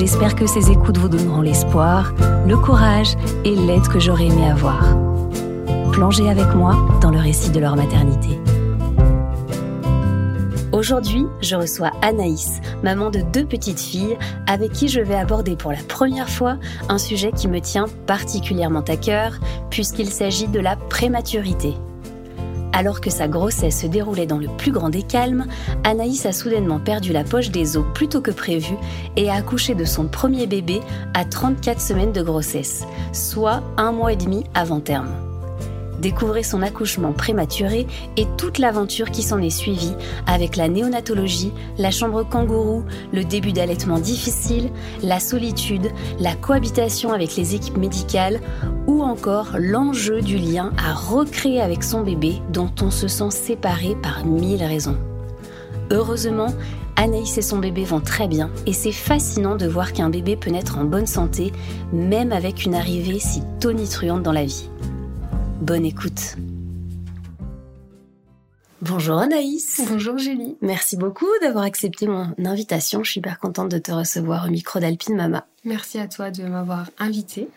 J'espère que ces écoutes vous donneront l'espoir, le courage et l'aide que j'aurais aimé avoir. Plongez avec moi dans le récit de leur maternité. Aujourd'hui, je reçois Anaïs, maman de deux petites filles, avec qui je vais aborder pour la première fois un sujet qui me tient particulièrement à cœur, puisqu'il s'agit de la prématurité. Alors que sa grossesse se déroulait dans le plus grand des calmes, Anaïs a soudainement perdu la poche des os plus tôt que prévu et a accouché de son premier bébé à 34 semaines de grossesse, soit un mois et demi avant terme. Découvrez son accouchement prématuré et toute l'aventure qui s'en est suivie avec la néonatologie, la chambre kangourou, le début d'allaitement difficile, la solitude, la cohabitation avec les équipes médicales ou encore l'enjeu du lien à recréer avec son bébé dont on se sent séparé par mille raisons. Heureusement, Anaïs et son bébé vont très bien et c'est fascinant de voir qu'un bébé peut naître en bonne santé, même avec une arrivée si tonitruante dans la vie. Bonne écoute. Bonjour Anaïs. Bonjour Julie. Merci beaucoup d'avoir accepté mon invitation. Je suis hyper contente de te recevoir au micro d'Alpine Mama. Merci à toi de m'avoir invitée.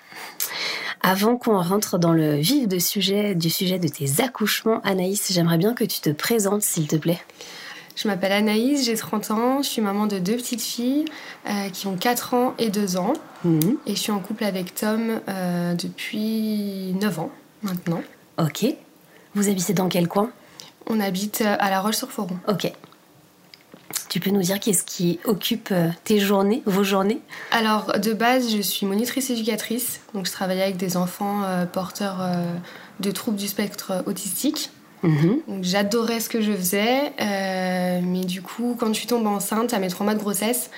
Avant qu'on rentre dans le vif de sujet, du sujet de tes accouchements, Anaïs, j'aimerais bien que tu te présentes, s'il te plaît. Je m'appelle Anaïs, j'ai 30 ans, je suis maman de deux petites filles euh, qui ont 4 ans et 2 ans. Mhm. Et je suis en couple avec Tom euh, depuis 9 ans maintenant. Ok. Vous habitez dans quel coin? On habite euh, à La Roche-sur-Foron. Ok. Tu peux nous dire qu'est-ce qui occupe euh, tes journées, vos journées? Alors, de base, je suis monitrice éducatrice. Donc, je travaille avec des enfants euh, porteurs de troubles du spectre autistique. Mhm. J'adorais ce que je faisais, mais du coup, quand je suis tombée enceinte à mes trois mois de grossesse,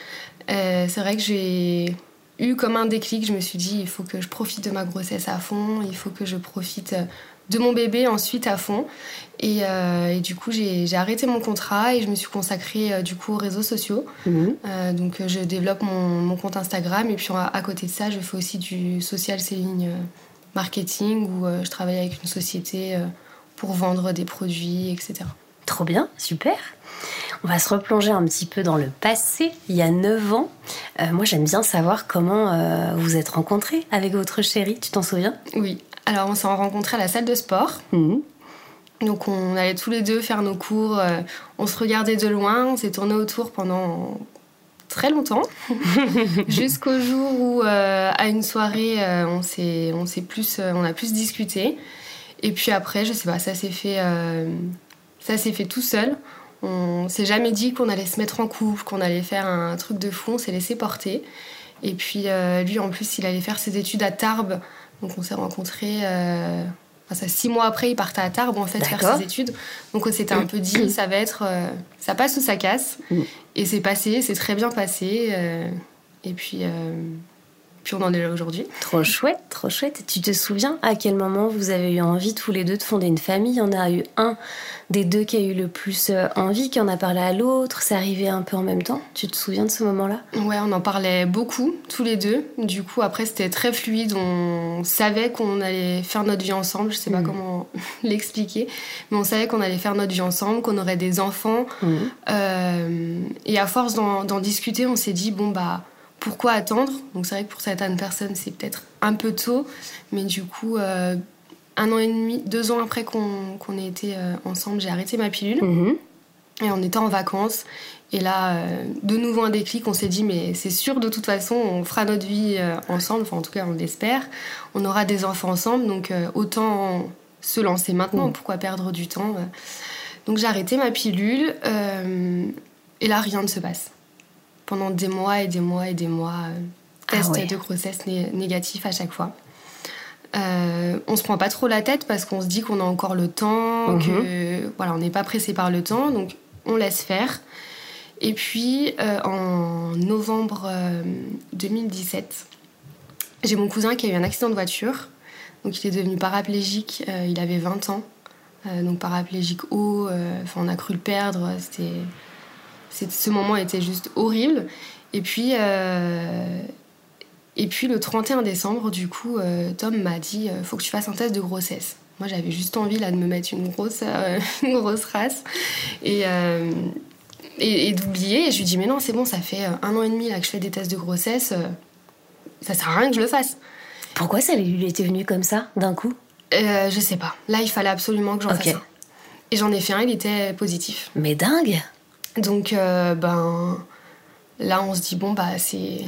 c'est vrai que j'ai eu comme un déclic. Je me suis dit, il faut que je profite de ma grossesse à fond, il faut que je profite euh, de mon bébé ensuite à fond. Et, euh, du coup, j'ai arrêté mon contrat et je me suis consacrée euh, du coup aux réseaux sociaux. Mhm. donc, je développe mon, compte Instagram et puis à, côté de ça, je fais aussi du social selling marketing où je travaille avec une société pour vendre des produits, etc. Trop bien, super. On va se replonger un petit peu dans le passé, il y a 9 ans. Euh, moi, j'aime bien savoir comment euh, vous êtes rencontrés avec votre chérie, tu t'en souviens? Oui, alors on s'est rencontrés à la salle de sport. Mhm. Donc on allait tous les deux faire nos cours, euh, on se regardait de loin, on s'est tourné autour pendant très longtemps, jusqu'au jour où à une soirée on s'est on s'est plus on a plus discuté. Et puis après, je sais pas, ça s'est fait ça s'est fait tout seul. On s'est jamais dit qu'on allait se mettre en couple, qu'on allait faire un truc de fou, on s'est laissé porter. Et puis euh, lui, en plus, il allait faire ses études à Tarbes. Donc on s'est rencontrés. Euh, ça, six mois après, il partait à Tarbes en fait faire ses études. Donc on s'était un peu dit, ça va être, euh, ça passe ou ça casse. Mm. Et c'est passé, c'est très bien passé. et puis puis on en est là aujourd'hui. Trop chouette, trop chouette. Tu te souviens à quel moment vous avez eu envie tous les deux de fonder une famille? Il y en a eu un des deux qui a eu le plus euh, envie, qui en a parlé à l'autre. C'est arrivé un peu en même temps. Tu te souviens de ce moment-là? Ouais, on en parlait beaucoup, tous les deux. Du coup, après, c'était très fluide. On savait qu'on allait faire notre vie ensemble. Je sais pas mm. comment l'expliquer, mais on savait qu'on allait faire notre vie ensemble, qu'on aurait des enfants. Mm. Euh, et à force d'en discuter, on s'est dit bon bah pourquoi attendre Donc c'est vrai que pour certaines personnes, c'est peut-être un peu tôt, mais du coup, euh, un an et demi, deux ans après qu'on ait été euh, ensemble, j'ai arrêté ma pilule. Mhm. Et on était en vacances. Et là, euh, de nouveau un déclic, on s'est dit, mais c'est sûr, de toute façon, on fera notre vie ensemble, enfin en tout cas, on l'espère. On aura des enfants ensemble, donc autant se lancer maintenant, mhm. pourquoi perdre du temps Donc j'ai arrêté ma pilule, et là, rien ne se passe pendant des mois et des mois et des mois. Euh, ah test de grossesse négatif à chaque fois. Euh, on se prend pas trop la tête parce qu'on se dit qu'on a encore le temps, mhm. que voilà, on n'est pas pressé par le temps, donc on laisse faire. Et puis euh, en novembre 2017, J'ai mon cousin qui a eu un accident de voiture. Donc il est devenu paraplégique, euh, il avait 20 ans. Euh, donc paraplégique haut, enfin on a cru le perdre. C'était, ce moment était juste horrible. Et puis, et puis le 31 décembre, du coup, Tom m'a dit faut que tu fasses un test de grossesse. Moi, j'avais juste envie là de me mettre une grosse, une grosse race et, et, d'oublier. Et je lui dis mais non, c'est bon, ça fait un an et demi là que je fais des tests de grossesse ça sert à rien que je le fasse. Pourquoi ça lui était venu comme ça, d'un coup? Euh, Je sais pas. Là, il fallait absolument que j'en fasse un. Et j'en ai fait un, il était positif. Mais dingue Donc, euh, ben. Là, on se dit, bon, bah, c'est.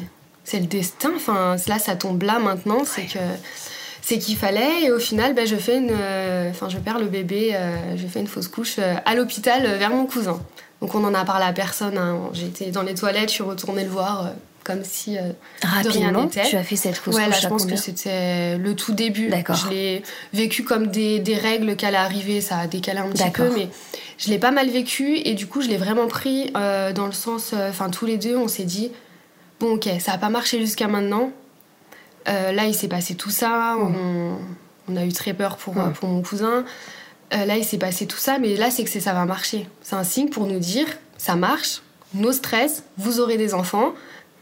C'est le destin. Enfin, là, ça tombe là maintenant. C'est que. C'est qu'il fallait. Et au final, ben, je fais une. Euh, enfin, je perds le bébé. je fais une fausse couche à l'hôpital vers mon cousin. Donc, on en a parlé à personne. Hein. J'étais dans les toilettes, je suis retournée le voir comme si euh, Rapidement, de rien tu as fait cette fausse ouais, là, je pense que c'était le tout début. D'accord. Je l'ai vécu comme des, des règles qu'elle arriver, ça a décalé un petit peu, mais je l'ai pas mal vécu et du coup, je l'ai vraiment pris euh, dans le sens, euh, enfin, tous les deux, on s'est dit, bon, ok, ça a pas marché jusqu'à maintenant. là, il s'est passé tout ça, mmh. on, on, a eu très peur pour, mmh. pour mon cousin. là, il s'est passé tout ça, mais là, c'est que ça va marcher. C'est un signe pour nous dire, ça marche, nos stress, vous aurez des enfants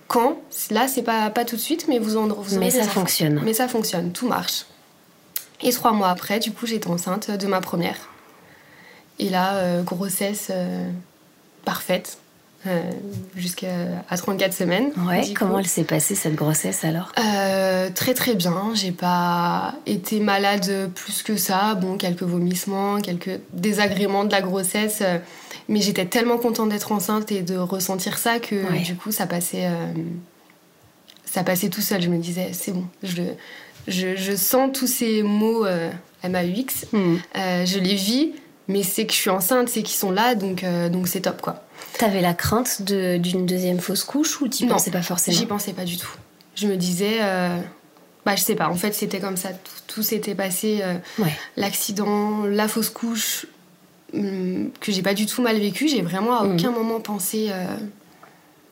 quand Là, c'est pas, pas tout de suite, mais vous en vous Mais ça fonctionne. Mais ça fonctionne, tout marche. Et trois mois après, du coup, j'étais enceinte de ma première. Et là, euh, grossesse euh, parfaite. Euh, jusqu'à 34 semaines. Ouais, comment elle s'est passée cette grossesse alors? Très très bien. J'ai pas été malade plus que ça. Bon, quelques vomissements, quelques désagréments de la grossesse. Mais j'étais tellement contente d'être enceinte et de ressentir ça que du coup, ça passait, euh, ça passait tout seul. Je me disais, c'est bon, je, je, je, sens tous ces mots euh, MAUX, hmm. euh, je les vis, mais c'est que je suis enceinte, c'est qu'ils sont là, donc euh, donc c'est top quoi. T'avais la crainte d'une deuxième fausse couche ou t'y pensais pas forcément? J'y pensais pas du tout. Je me disais, bah je sais pas, en fait c'était comme ça, tout, s'était passé, l'accident, la fausse couche, que j'ai pas du tout mal vécu. J'ai vraiment à mmh. aucun moment pensé. Euh,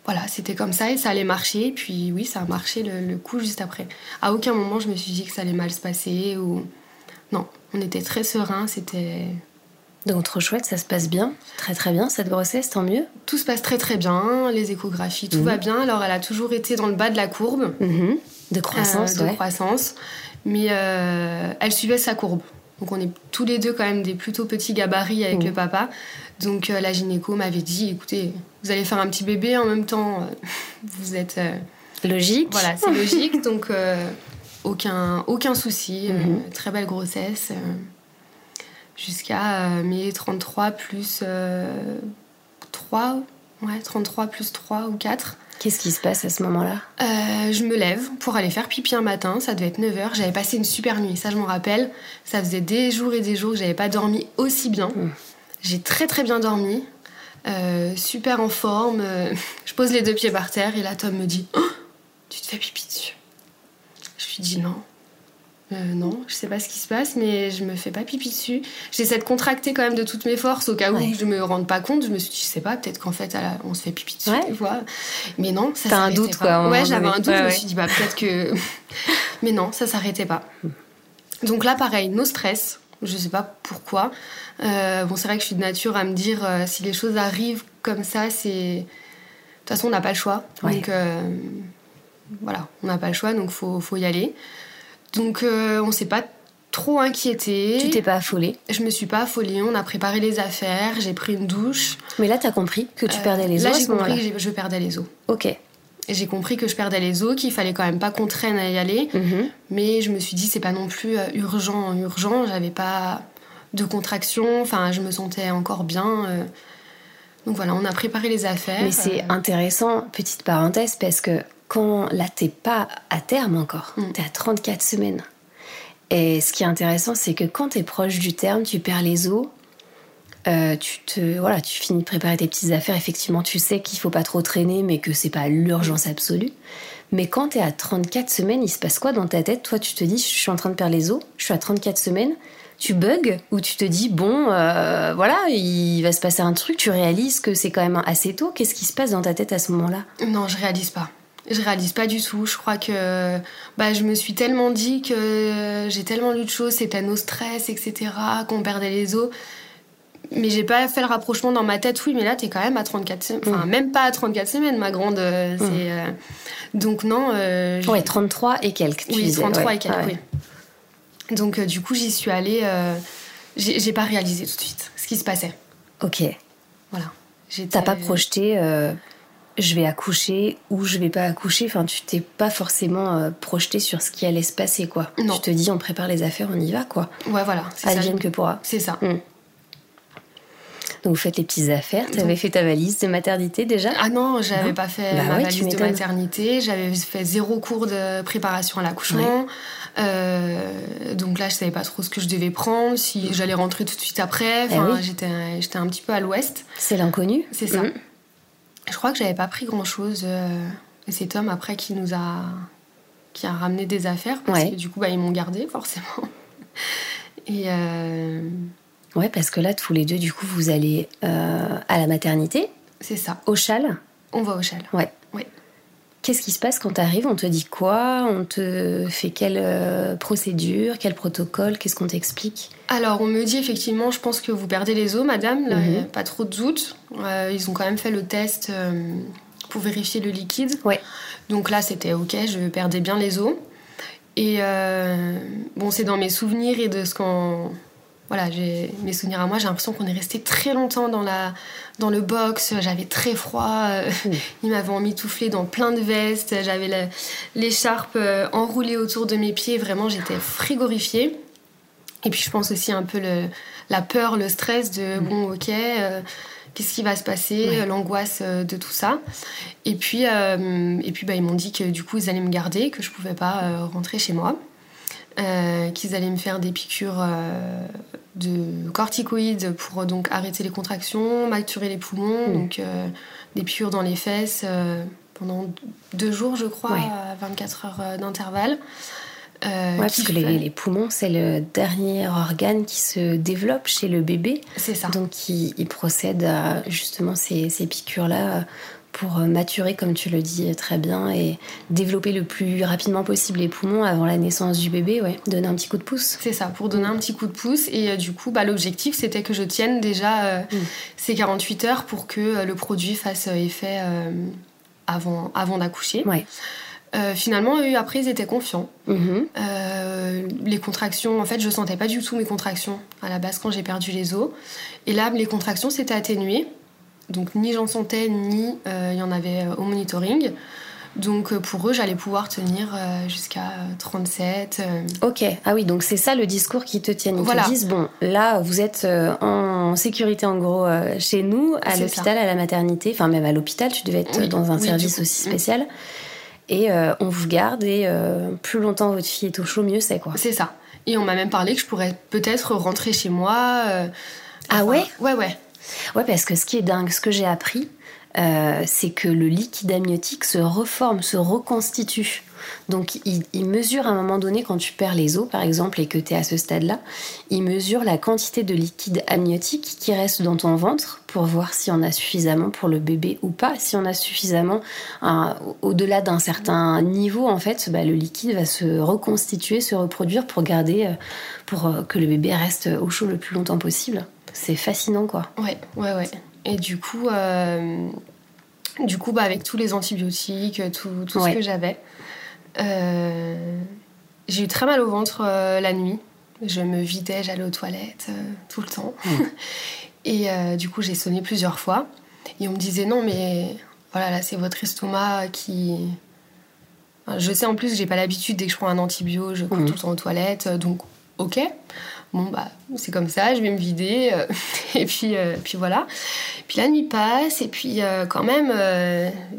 voilà, c'était comme ça et ça allait marcher. Puis oui, ça a marché le, coup juste après. À aucun moment je me suis dit que ça allait mal se passer ou. Non, on était très serein, c'était. Donc trop chouette, ça se passe bien, très très bien cette grossesse, tant mieux. Tout se passe très très bien, les échographies, tout mmh. va bien. Alors elle a toujours été dans le bas de la courbe. Mmh. De croissance, euh, De croissance. Mais euh, elle suivait sa courbe. Donc on est tous les deux quand même des plutôt petits gabarits avec mm. le papa. Donc euh, la gynéco m'avait dit, écoutez, vous allez faire un petit bébé en même temps, euh, vous êtes... Euh, logique. Voilà, c'est logique. Donc aucun, aucun souci, mm-hmm. très belle grossesse. Jusqu'à mes 33 plus 3, ouais, 33 plus 3 ou 4. Qu'est-ce qui se passe à ce moment-là? Euh, Je me lève pour aller faire pipi un matin, ça devait être 9h. J'avais passé une super nuit, ça je m'en rappelle. Ça faisait des jours et des jours que j'avais pas dormi aussi bien. Hmm. J'ai très très bien dormi, euh, super en forme. Euh, je pose les deux pieds par terre et là Tom me dit oh, Tu te fais pipi dessus? Je lui dis non. Euh, non, je sais pas ce qui se passe, mais je me fais pas pipi dessus. J'essaie de contracter quand même de toutes mes forces au cas où je me rende pas compte. Je me suis dit, je sais pas, peut-être qu'en fait, on se fait pipi dessus, Mais non, ça T'as un doute, quoi. Ouais, j'avais un doute. je me suis dit, bah, peut-être que. mais non, ça s'arrêtait pas. Donc là, pareil, nos stress. Je sais pas pourquoi. Euh, bon, c'est vrai que je suis de nature à me dire, euh, si les choses arrivent comme ça, c'est. De toute façon, on n'a pas le choix. Donc, voilà, on n'a pas le choix, donc faut, faut y aller. Donc euh, on s'est pas trop inquiété. Tu t'es pas affolée Je me suis pas affolée. On a préparé les affaires, j'ai pris une douche. Mais là, tu as compris que tu perdais les os Là, j'ai compris que je perdais les os. Ok. J'ai compris que je perdais les os, qu'il fallait quand même pas qu'on traîne à y aller. Mhm. Mais je me suis dit, c'est pas non plus euh, urgent, urgent. J'avais pas de contraction. Enfin, je me sentais encore bien. Euh. Donc voilà, on a préparé les affaires. Mais c'est intéressant, petite parenthèse, parce que quand là, t'es pas à terme encore, mm. tu es à 34 semaines. Et ce qui est intéressant, c'est que quand tu es proche du terme, tu perds les os, euh, tu te voilà, tu finis de préparer tes petites affaires. Effectivement, tu sais qu'il faut pas trop traîner, mais que c'est pas l'urgence absolue. Mais quand tu es à 34 semaines, il se passe quoi dans ta tête? Toi, tu te dis, je suis en train de perdre les os, je suis à 34 semaines. Tu bugs ou tu te dis, bon, euh, voilà, il va se passer un truc, tu réalises que c'est quand même assez tôt. Qu'est-ce qui se passe dans ta tête à ce moment-là? Non, je réalise pas Je réalise pas du tout. Je crois que bah, je me suis tellement dit que j'ai tellement lu de choses, c'était nos stress, etc., qu'on perdait les os. Mais j'ai pas fait le rapprochement dans ma tête. Oui, mais là, t'es quand même à 34 semaines. Enfin, mm. même pas à 34 semaines, ma grande. Euh, mm. euh, Donc, non. Euh, ouais, 33 et quelques. Tu oui, 33 et quelques, oui. Donc, du coup, j'y suis allée. J'ai pas réalisé tout de suite ce qui se passait. Ok. Voilà. T'as pas projeté je vais accoucher ou je vais pas accoucher. Enfin, tu t'es pas forcément projeté sur ce qui allait se passer, quoi. Non. Tu te dis, on prépare les affaires, on y va, quoi. Ouais, voilà. Advienne que pourra. C'est ça. Mm. Donc vous faites les petites affaires. Tu avais fait ta valise de maternité déjà? Ah non, j'avais pas fait bah ma valise de maternité. J'avais fait zéro cours de préparation à l'accouchement. Euh, donc là, je savais pas trop ce que je devais prendre, si j'allais rentrer tout de suite après. Eh enfin, j'étais, j'étais un petit peu à l'ouest. C'est l'inconnu. C'est ça. Mm. Je crois que j'avais pas pris grand chose. Euh, et c'est Tom après qui nous a qui a ramené des affaires parce que du coup, bah, ils m'ont gardé forcément. et euh, Ouais, parce que là, tous les deux, du coup, vous allez euh, à la maternité. C'est ça. Au châle On va au châle. Ouais. Qu'est-ce qui se passe quand tu arrives On te dit quoi? On te fait quelle euh, procédure? Quel protocole? Qu'est-ce qu'on t'explique? Alors, on me dit effectivement, je pense que vous perdez les os, madame. Là, mhm. Pas trop de doute. Euh, ils ont quand même fait le test pour vérifier le liquide. Ouais. Donc là, c'était OK, je perdais bien les os. Et bon, c'est dans mes souvenirs et de ce qu'on voilà, j'ai mes souvenirs à moi, j'ai l'impression qu'on est resté très longtemps dans, la, dans le box, j'avais très froid, euh, mmh. ils m'avaient emmitouflé dans plein de vestes, j'avais l'écharpe euh, enroulée autour de mes pieds, vraiment j'étais frigorifiée. Et puis je pense aussi un peu le, la peur, le stress de mmh. bon ok, euh, qu'est-ce qui va se passer, l'angoisse de tout ça. Et puis, et puis bah, ils m'ont dit que du coup ils allaient me garder, que je pouvais pas rentrer chez moi. Qu'ils allaient me faire des piqûres de corticoïdes pour donc arrêter les contractions, maturer les poumons, hmm. donc euh, des piqûres dans les fesses euh, pendant deux jours, je crois, à 24 heures euh, d'intervalle. Euh, parce que les, poumons, c'est le dernier organe qui se développe chez le bébé. C'est ça. Donc, il, procède à justement ces, ces piqûres-là pour euh, maturer, comme tu le dis très bien, et développer le plus rapidement possible les poumons avant la naissance du bébé, ouais, donner un petit coup de pouce. C'est ça, pour donner un petit coup de pouce. Et euh, du coup, bah, l'objectif, c'était que je tienne déjà euh, mm. ces 48 heures pour que le produit fasse effet avant, avant d'accoucher. Ouais. finalement, eux, après, ils étaient confiants. Mm-hmm. les contractions, en fait, je sentais pas du tout mes contractions à la base quand j'ai perdu les os. Et là, les contractions s'étaient atténuées. Donc ni j'en sentais, ni euh, il y en avait euh, au monitoring. Donc euh, pour eux, j'allais pouvoir tenir jusqu'à 37. Ok, ah oui, donc c'est ça le discours qui te tient. Ils te disent, bon, là, vous êtes en sécurité en gros chez nous, à l'hôpital, à la maternité, enfin même à l'hôpital, tu devais être dans un service aussi spécial. Et on vous garde et plus longtemps votre fille est au chaud, mieux c'est quoi. C'est ça. Et on m'a même parlé que je pourrais peut-être rentrer chez moi. ah ouais? Ouais, ouais. Ouais, parce que ce qui est dingue, ce que j'ai appris, euh, c'est que le liquide amniotique se reforme, se reconstitue. Donc il, mesure à un moment donné, quand tu perds les os par exemple et que tu es à ce stade-là, il mesure la quantité de liquide amniotique qui reste dans ton ventre pour voir si on a suffisamment pour le bébé ou pas. Si on a suffisamment, au-delà d'un certain niveau, en fait, bah, le liquide va se reconstituer, se reproduire pour garder, euh, pour euh, que le bébé reste au chaud le plus longtemps possible. C'est fascinant, quoi. Ouais, ouais, ouais. Et du coup, euh, du coup bah, avec tous les antibiotiques, tout, tout ce que j'avais, euh, j'ai eu très mal au ventre euh, la nuit. Je me vidais, j'allais aux toilettes tout le temps. Mm. Et du coup, j'ai sonné plusieurs fois. Et on me disait non, mais voilà, là, c'est votre estomac qui. je sais en plus, j'ai pas l'habitude, dès que je prends un antibio, je cours mm. tout le temps aux toilettes. Donc, ok bon bah c'est comme ça, je vais me vider euh, et puis euh, puis voilà. Puis la nuit passe et puis euh, quand même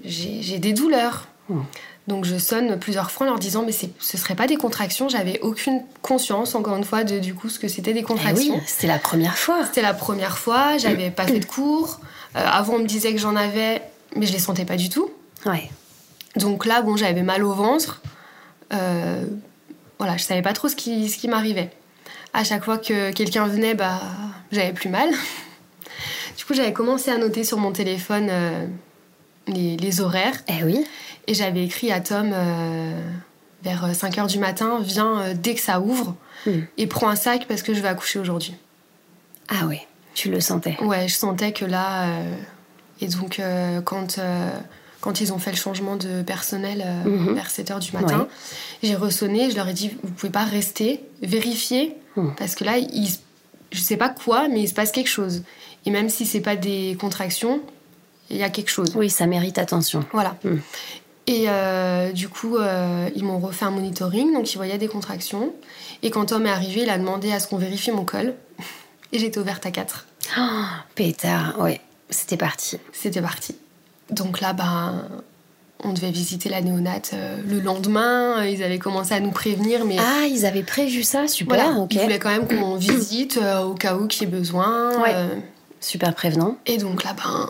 j'ai des douleurs. Hmm. Donc je sonne plusieurs fois en leur disant mais ce serait pas des contractions, j'avais aucune conscience encore une fois de du coup ce que c'était des eh contractions. oui, c'était la première fois. C'était la première fois, j'avais pas fait de cours. avant on me disait que j'en avais mais je les sentais pas du tout. Ouais. Donc là bon j'avais mal au ventre. voilà, je savais pas trop ce qui, ce qui m'arrivait à chaque fois que quelqu'un venait, bah, j'avais plus mal. Du coup, j'avais commencé à noter sur mon téléphone euh, les, horaires. Eh oui. Et j'avais écrit à Tom vers 5 h du matin viens dès que ça ouvre hmm. et prends un sac parce que je vais accoucher aujourd'hui. Ah oui, tu le sentais Ouais, je sentais que là. et donc, quand quand ils ont fait le changement de personnel euh, mhm. vers 7 h du matin. J'ai ressonné, je leur ai dit Vous pouvez pas rester, vérifier, mhm. parce que là, il, je sais pas quoi, mais il se passe quelque chose. Et même si c'est pas des contractions, il y a quelque chose. Oui, ça mérite attention. Voilà. Mhm. Et euh, du coup, euh, ils m'ont refait un monitoring, donc ils voyaient des contractions. Et quand Tom est arrivé, il a demandé à ce qu'on vérifie mon col. Et j'étais ouverte à 4. Oh, pétard, ouais, c'était parti. C'était parti. Donc là, ben, on devait visiter la néonate euh, le lendemain. Ils avaient commencé à nous prévenir, mais ah, ils avaient prévu ça, super. Voilà, Ils voulaient quand même qu'on visite euh, au cas où qu'il y ait besoin. Ouais. Euh. Super prévenant. Et donc là, ben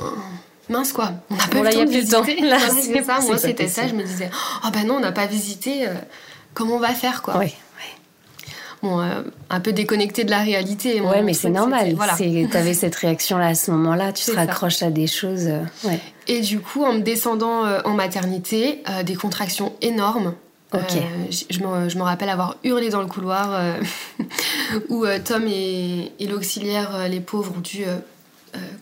mince quoi, on n'a pas bon, le temps de visiter. Là, c'est ça. Moi, c'était ça. Je me disais, oh ben non, on n'a pas visité. comment on va faire quoi Oui. Bon, un peu déconnecté de la réalité. Ouais, mais c'est normal. Voilà. Tu avais cette réaction-là à ce moment-là, tu te raccroches à des choses. Ouais. Et du coup, en me descendant euh, en maternité, euh, des contractions énormes. Euh, je, me, je, me, rappelle avoir hurlé dans le couloir où Tom et, et l'auxiliaire, les pauvres, ont dû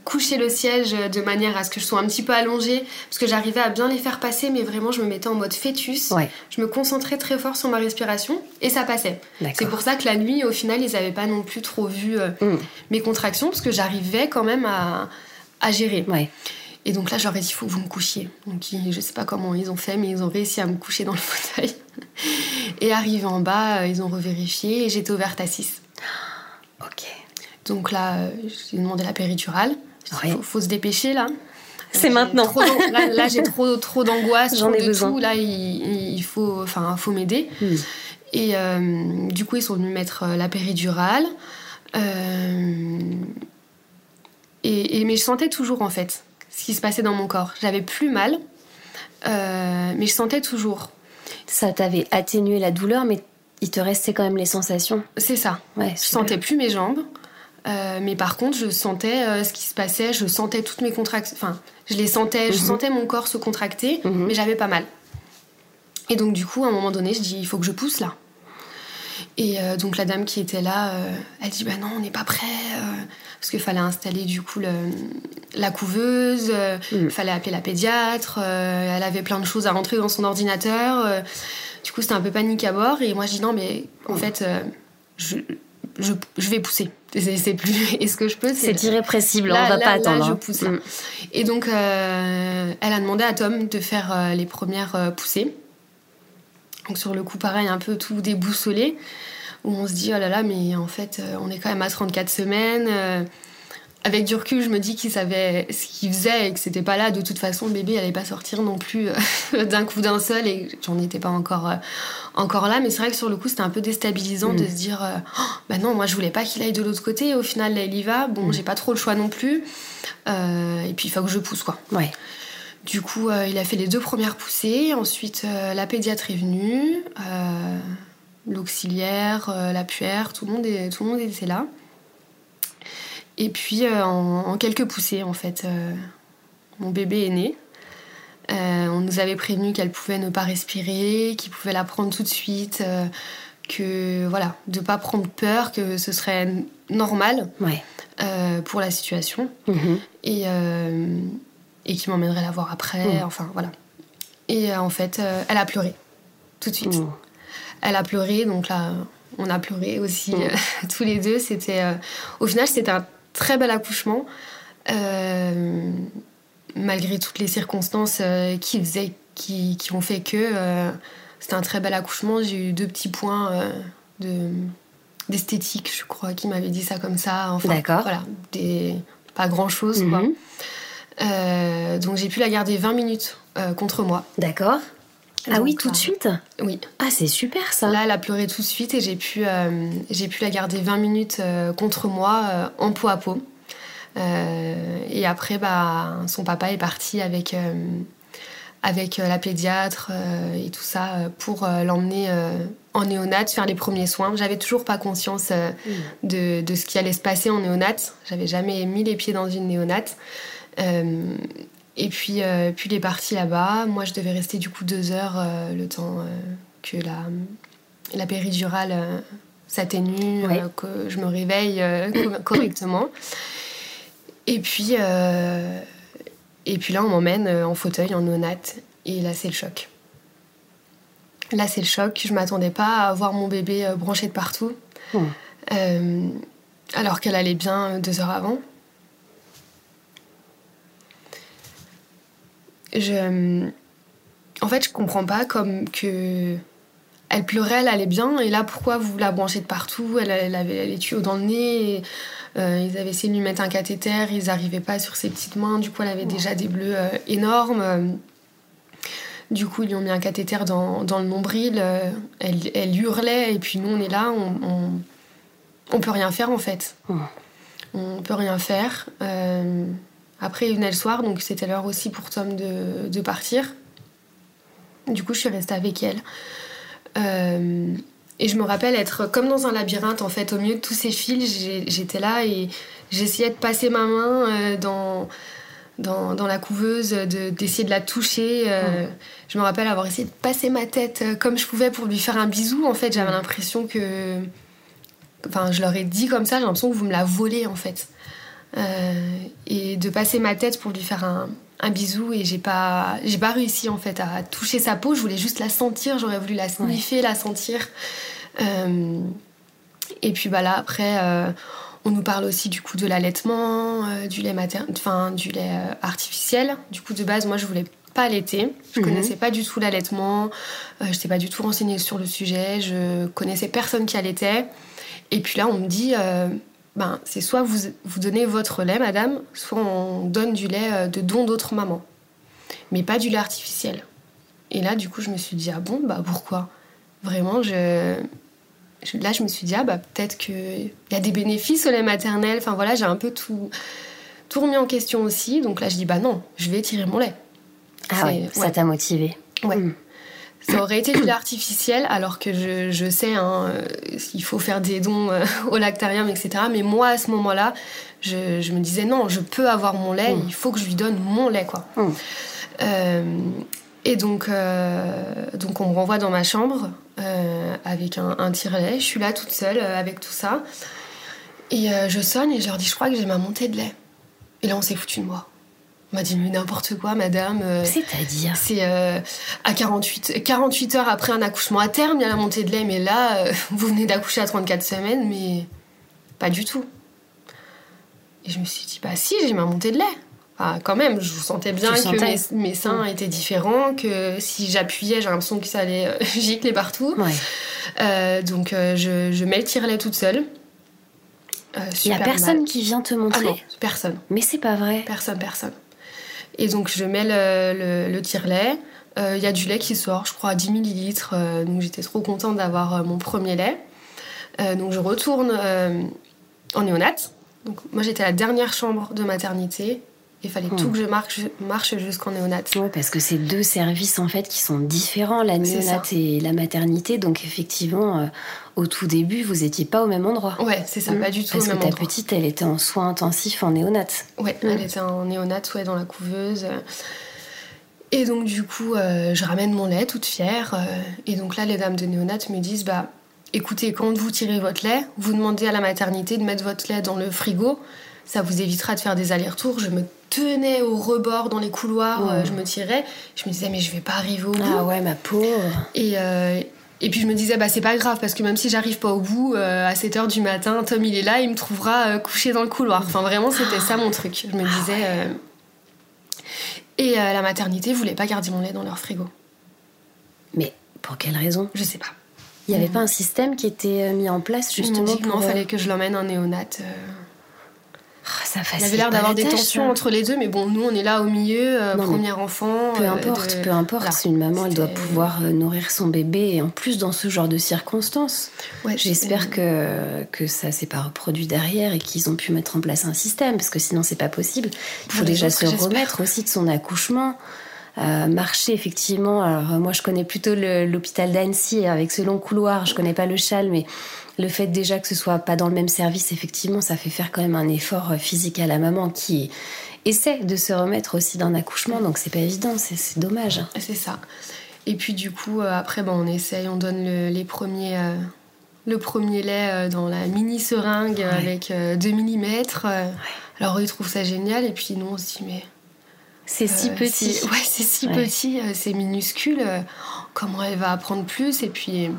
coucher le siège de manière à ce que je sois un petit peu allongée, parce que j'arrivais à bien les faire passer, mais vraiment je me mettais en mode fœtus. Je me concentrais très fort sur ma respiration et ça passait. C'est pour ça que la nuit, au final, ils n'avaient pas non plus trop vu mm. mes contractions, parce que j'arrivais quand même à, à gérer. Ouais. Et donc là, j'aurais dit, il faut que vous me couchiez. Donc je sais pas comment ils ont fait, mais ils ont réussi à me coucher dans le fauteuil. Et arrivé en bas, euh, ils ont revérifié et j'étais ouverte à 6. Ok. Donc là, euh, j'ai demandé la péridurale. Il faut, se dépêcher là. C'est maintenant. là, j'ai trop, trop d'angoisse, J'en ai besoin. Tout. Là, il, faut, enfin, faut m'aider. Hmm. Et euh, du coup, ils sont venus mettre la péridurale. et, mais je sentais toujours en fait ce qui se passait dans mon corps. J'avais plus mal, euh, mais je sentais toujours. Ça t'avait atténué la douleur, mais il te restait quand même les sensations. C'est ça. Ouais, je sentais plus mes jambes, euh, mais par contre, je sentais euh, ce qui se passait. Je sentais toutes mes contractions. Enfin, je les sentais. Je mhm. sentais mon corps se contracter, mhm. mais j'avais pas mal. Et donc, du coup, à un moment donné, je dis il faut que je pousse là. Et donc, la dame qui était là, elle dit bah non, on n'est pas prêt parce qu'il fallait installer du coup la couveuse, il euh, mm. fallait appeler la pédiatre, euh, elle avait plein de choses à rentrer dans son ordinateur. Euh, du coup, c'était un peu panique à bord. Et moi, je dis non, mais en mm. fait, je, je, vais pousser. C'est plus. Est-ce que je peux C'est irrépressible, on va pas attendre. Là, je hein. pousse. Mm. Et donc, elle a demandé à Tom de faire les premières poussées. Donc, sur le coup, pareil, un peu tout déboussolé où on se dit oh là là, mais en fait, euh, on est quand même à 34 semaines. Euh, avec du recul, je me dis qu'il savait ce qu'il faisait et que c'était pas là. De toute façon, le bébé n'allait pas sortir non plus euh, d'un coup d'un seul et j'en étais pas encore, encore là. Mais c'est vrai que sur le coup, c'était un peu déstabilisant de mm. se dire oh, bah non, moi je voulais pas qu'il aille de l'autre côté. Et au final, là, il y va. Bon, mm. j'ai pas trop le choix non plus. et puis, il faut que je pousse quoi. Ouais. Du coup, il a fait les deux premières poussées. Ensuite, la pédiatre est venue l'auxiliaire, euh, la puère, tout le, monde est, tout le monde était là. Et puis euh, en, quelques poussées, en fait, euh, mon bébé est né. on nous avait prévenu qu'elle pouvait ne pas respirer, qu'il pouvait la prendre tout de suite, que voilà, de pas prendre peur, que ce serait normal pour la situation, mhm. et, et qu'il m'emmènerait la voir après, mhm. enfin voilà. Et en fait, elle a pleuré tout de suite. Mhm. Elle a pleuré, donc là, on a pleuré aussi mm. euh, tous les deux. C'était, euh, au final, c'était un très bel accouchement, euh, malgré toutes les circonstances qui faisaient, qui, qui, ont fait que c'était un très bel accouchement. J'ai eu deux petits points de d'esthétique, je crois, qui m'avait dit ça comme ça. Enfin, D'accord. Voilà, des, pas grand chose, quoi. Mm-hmm. donc j'ai pu la garder 20 minutes contre moi. D'accord. Ah oui, tout de suite? Oui. Ah, c'est super ça. Là, elle a pleuré tout de suite et j'ai pu, euh, j'ai pu la garder 20 minutes euh, contre moi, euh, en peau à peau. et après, bah, son papa est parti avec, avec la pédiatre et tout ça pour l'emmener en néonate, faire les premiers soins. J'avais toujours pas conscience mm. de, de, ce qui allait se passer en néonate. J'avais jamais mis les pieds dans une néonate. Et puis, puis il est parti là-bas. Moi, je devais rester du coup deux heures le temps que la, la péridurale s'atténue, que je me réveille correctement. Et puis, et puis là, on m'emmène en fauteuil, en nonate. Et là, c'est le choc. Là, c'est le choc. Je m'attendais pas à voir mon bébé euh, branché de partout. Hmm. Euh, alors qu'elle allait bien euh, deux heures avant. Je... En fait, je comprends pas comme que. Elle pleurait, elle allait bien, et là, pourquoi vous la branchez de partout? Elle, avait les tuyaux dans le nez, ils avaient essayé de lui mettre un cathéter, ils n'arrivaient pas sur ses petites mains, du coup, elle avait déjà des bleus énormes. Du coup, ils lui ont mis un cathéter dans, le nombril. Euh, elle, hurlait, et puis nous, on est là, on, on, peut rien faire en fait. Oh. On peut rien faire. Euh, après, il venait le soir, donc c'était l'heure aussi pour Tom de, partir. Du coup, je suis restée avec elle. Euh, et je me rappelle être comme dans un labyrinthe, en fait, au milieu de tous ces fils, j'étais là et j'essayais de passer ma main dans dans, la couveuse, d'essayer de, la toucher. Euh, je me rappelle avoir essayé de passer ma tête euh, comme je pouvais pour lui faire un bisou. En fait, j'avais l'impression que. Enfin, je leur ai dit comme ça, j'ai l'impression que vous me la volez en fait. Euh, et de passer ma tête pour lui faire un, bisou et j'ai pas j'ai pas réussi en fait à toucher sa peau je voulais juste la sentir j'aurais voulu la sniffer la sentir et puis bah là après on nous parle aussi du coup de l'allaitement, euh, du lait mater... enfin du lait euh, artificiel. Du coup de base, moi je voulais pas allaiter. Je mhm. connaissais pas du tout l'allaitement. Euh, je n'étais pas du tout renseignée sur le sujet. Je connaissais personne qui allaitait. Et puis là, on me dit, ben c'est soit vous vous donnez votre lait, madame, soit on donne du lait de don d'autres mamans, mais pas du lait artificiel. Et là, du coup, je me suis dit ah bon, bah pourquoi? Vraiment, je là, je me suis dit, ah bah peut-être qu'il y a des bénéfices au lait maternel. Enfin voilà, j'ai un peu tout, tout remis en question aussi. Donc là, je dis, bah non, je vais tirer mon lait. Ah ouais, ça t'a motivé. Ouais. Hmm. Ça aurait été du lait artificiel, alors que je, je sais hein, qu'il faut faire des dons euh, au lactarium, etc. Mais moi, à ce moment-là, je, je, me disais, non, je peux avoir mon lait, hmm. il faut que je lui donne mon lait, quoi. Hmm. Euh, et donc, euh, donc, on me renvoie dans ma chambre. Euh, avec un, un tire-lait. Je suis là toute seule euh, avec tout ça. Et euh, je sonne et je leur dis Je crois que j'ai ma montée de lait. Et là, on s'est foutu de moi. On m'a dit Mais n'importe quoi, madame. C'est-à-dire C'est à 48, 48 heures après un accouchement à terme, il y a la montée de lait. Mais là, vous venez d'accoucher à 34 semaines, mais pas du tout. Et je me suis dit Bah si, j'ai ma montée de lait quand même, je sentais bien que mes, seins étaient différents, que si j'appuyais, j'ai l'impression que ça allait euh, gicler partout. Euh, donc euh, je, mets le tire-lait toute seule. Il n'y a personne qui vient te montrer ah personne. Mais c'est pas vrai. Personne, personne. Et donc je mets le, tire-lait. Il y a du lait qui sort, je crois, à 10 millilitres. donc j'étais trop contente d'avoir mon premier lait. donc je retourne en néonate. Donc moi j'étais la dernière chambre de maternité il fallait tout hmm. que je marche, marche jusqu'en néonat. Oui, parce que c'est deux services en fait qui sont différents, la néonat et la maternité. Donc effectivement, euh, au tout début, vous n'étiez pas au même endroit. Ouais, c'est ça, pas du tout parce au même endroit. Parce que ta petite, elle était en soins intensifs en néonat. Ouais, elle hmm. était en néonat, ouais, dans la couveuse. Et donc du coup, euh, je ramène mon lait toute fière. Euh, et donc là, les dames de néonat me disent, bah, écoutez, quand vous tirez votre lait, vous demandez à la maternité de mettre votre lait dans le frigo. Ça vous évitera de faire des allers-retours. Je me tenais au rebord dans les couloirs, euh, je me tirais. Je me disais, mais je vais pas arriver au bout. Ah ouais, ma pauvre. Et, euh, et puis je me disais, bah c'est pas grave, parce que même si j'arrive pas au bout, euh, à 7h du matin, Tom il est là, il me trouvera couché dans le couloir. Enfin vraiment, c'était ça mon truc. Je me disais. Et la maternité voulait pas garder mon lait dans leur frigo. Mais pour quelle raison? Je sais pas. Il n'y avait pas un système qui était mis en place justement Non, il fallait que je l'emmène en néonat. Ah, ça il avait l'air d'avoir des tensions entre les deux, mais bon, nous, on est là au milieu, euh, premier enfant. Peu euh, importe, peu importe. une maman, elle doit pouvoir euh, nourrir son bébé, et en plus dans ce genre de circonstances. Ouais, J'espère que, que ça s'est pas reproduit derrière et qu'ils ont pu mettre en place un système, parce que sinon, c'est pas possible. Il faut déjà se remettre aussi de son accouchement. marcher effectivement. Alors moi je connais plutôt l'hôpital d'Annecy avec ce long couloir. Je connais pas le châle, mais le fait déjà que ce soit pas dans le même service, effectivement, ça fait faire quand même un effort euh, physique à la maman qui essaie de se remettre aussi d'un accouchement, donc c'est pas évident, c'est dommage. C'est ça. Et puis du coup, après, on essaye, on donne les premiers le premier lait dans la mini seringue avec 2 mm. Alors ils trouvent ça génial, et puis nous, on se dit, mais c'est si euh, petit. Ouais, c'est si petit, euh, c'est minuscule. Euh, comment elle va apprendre plus? Et puis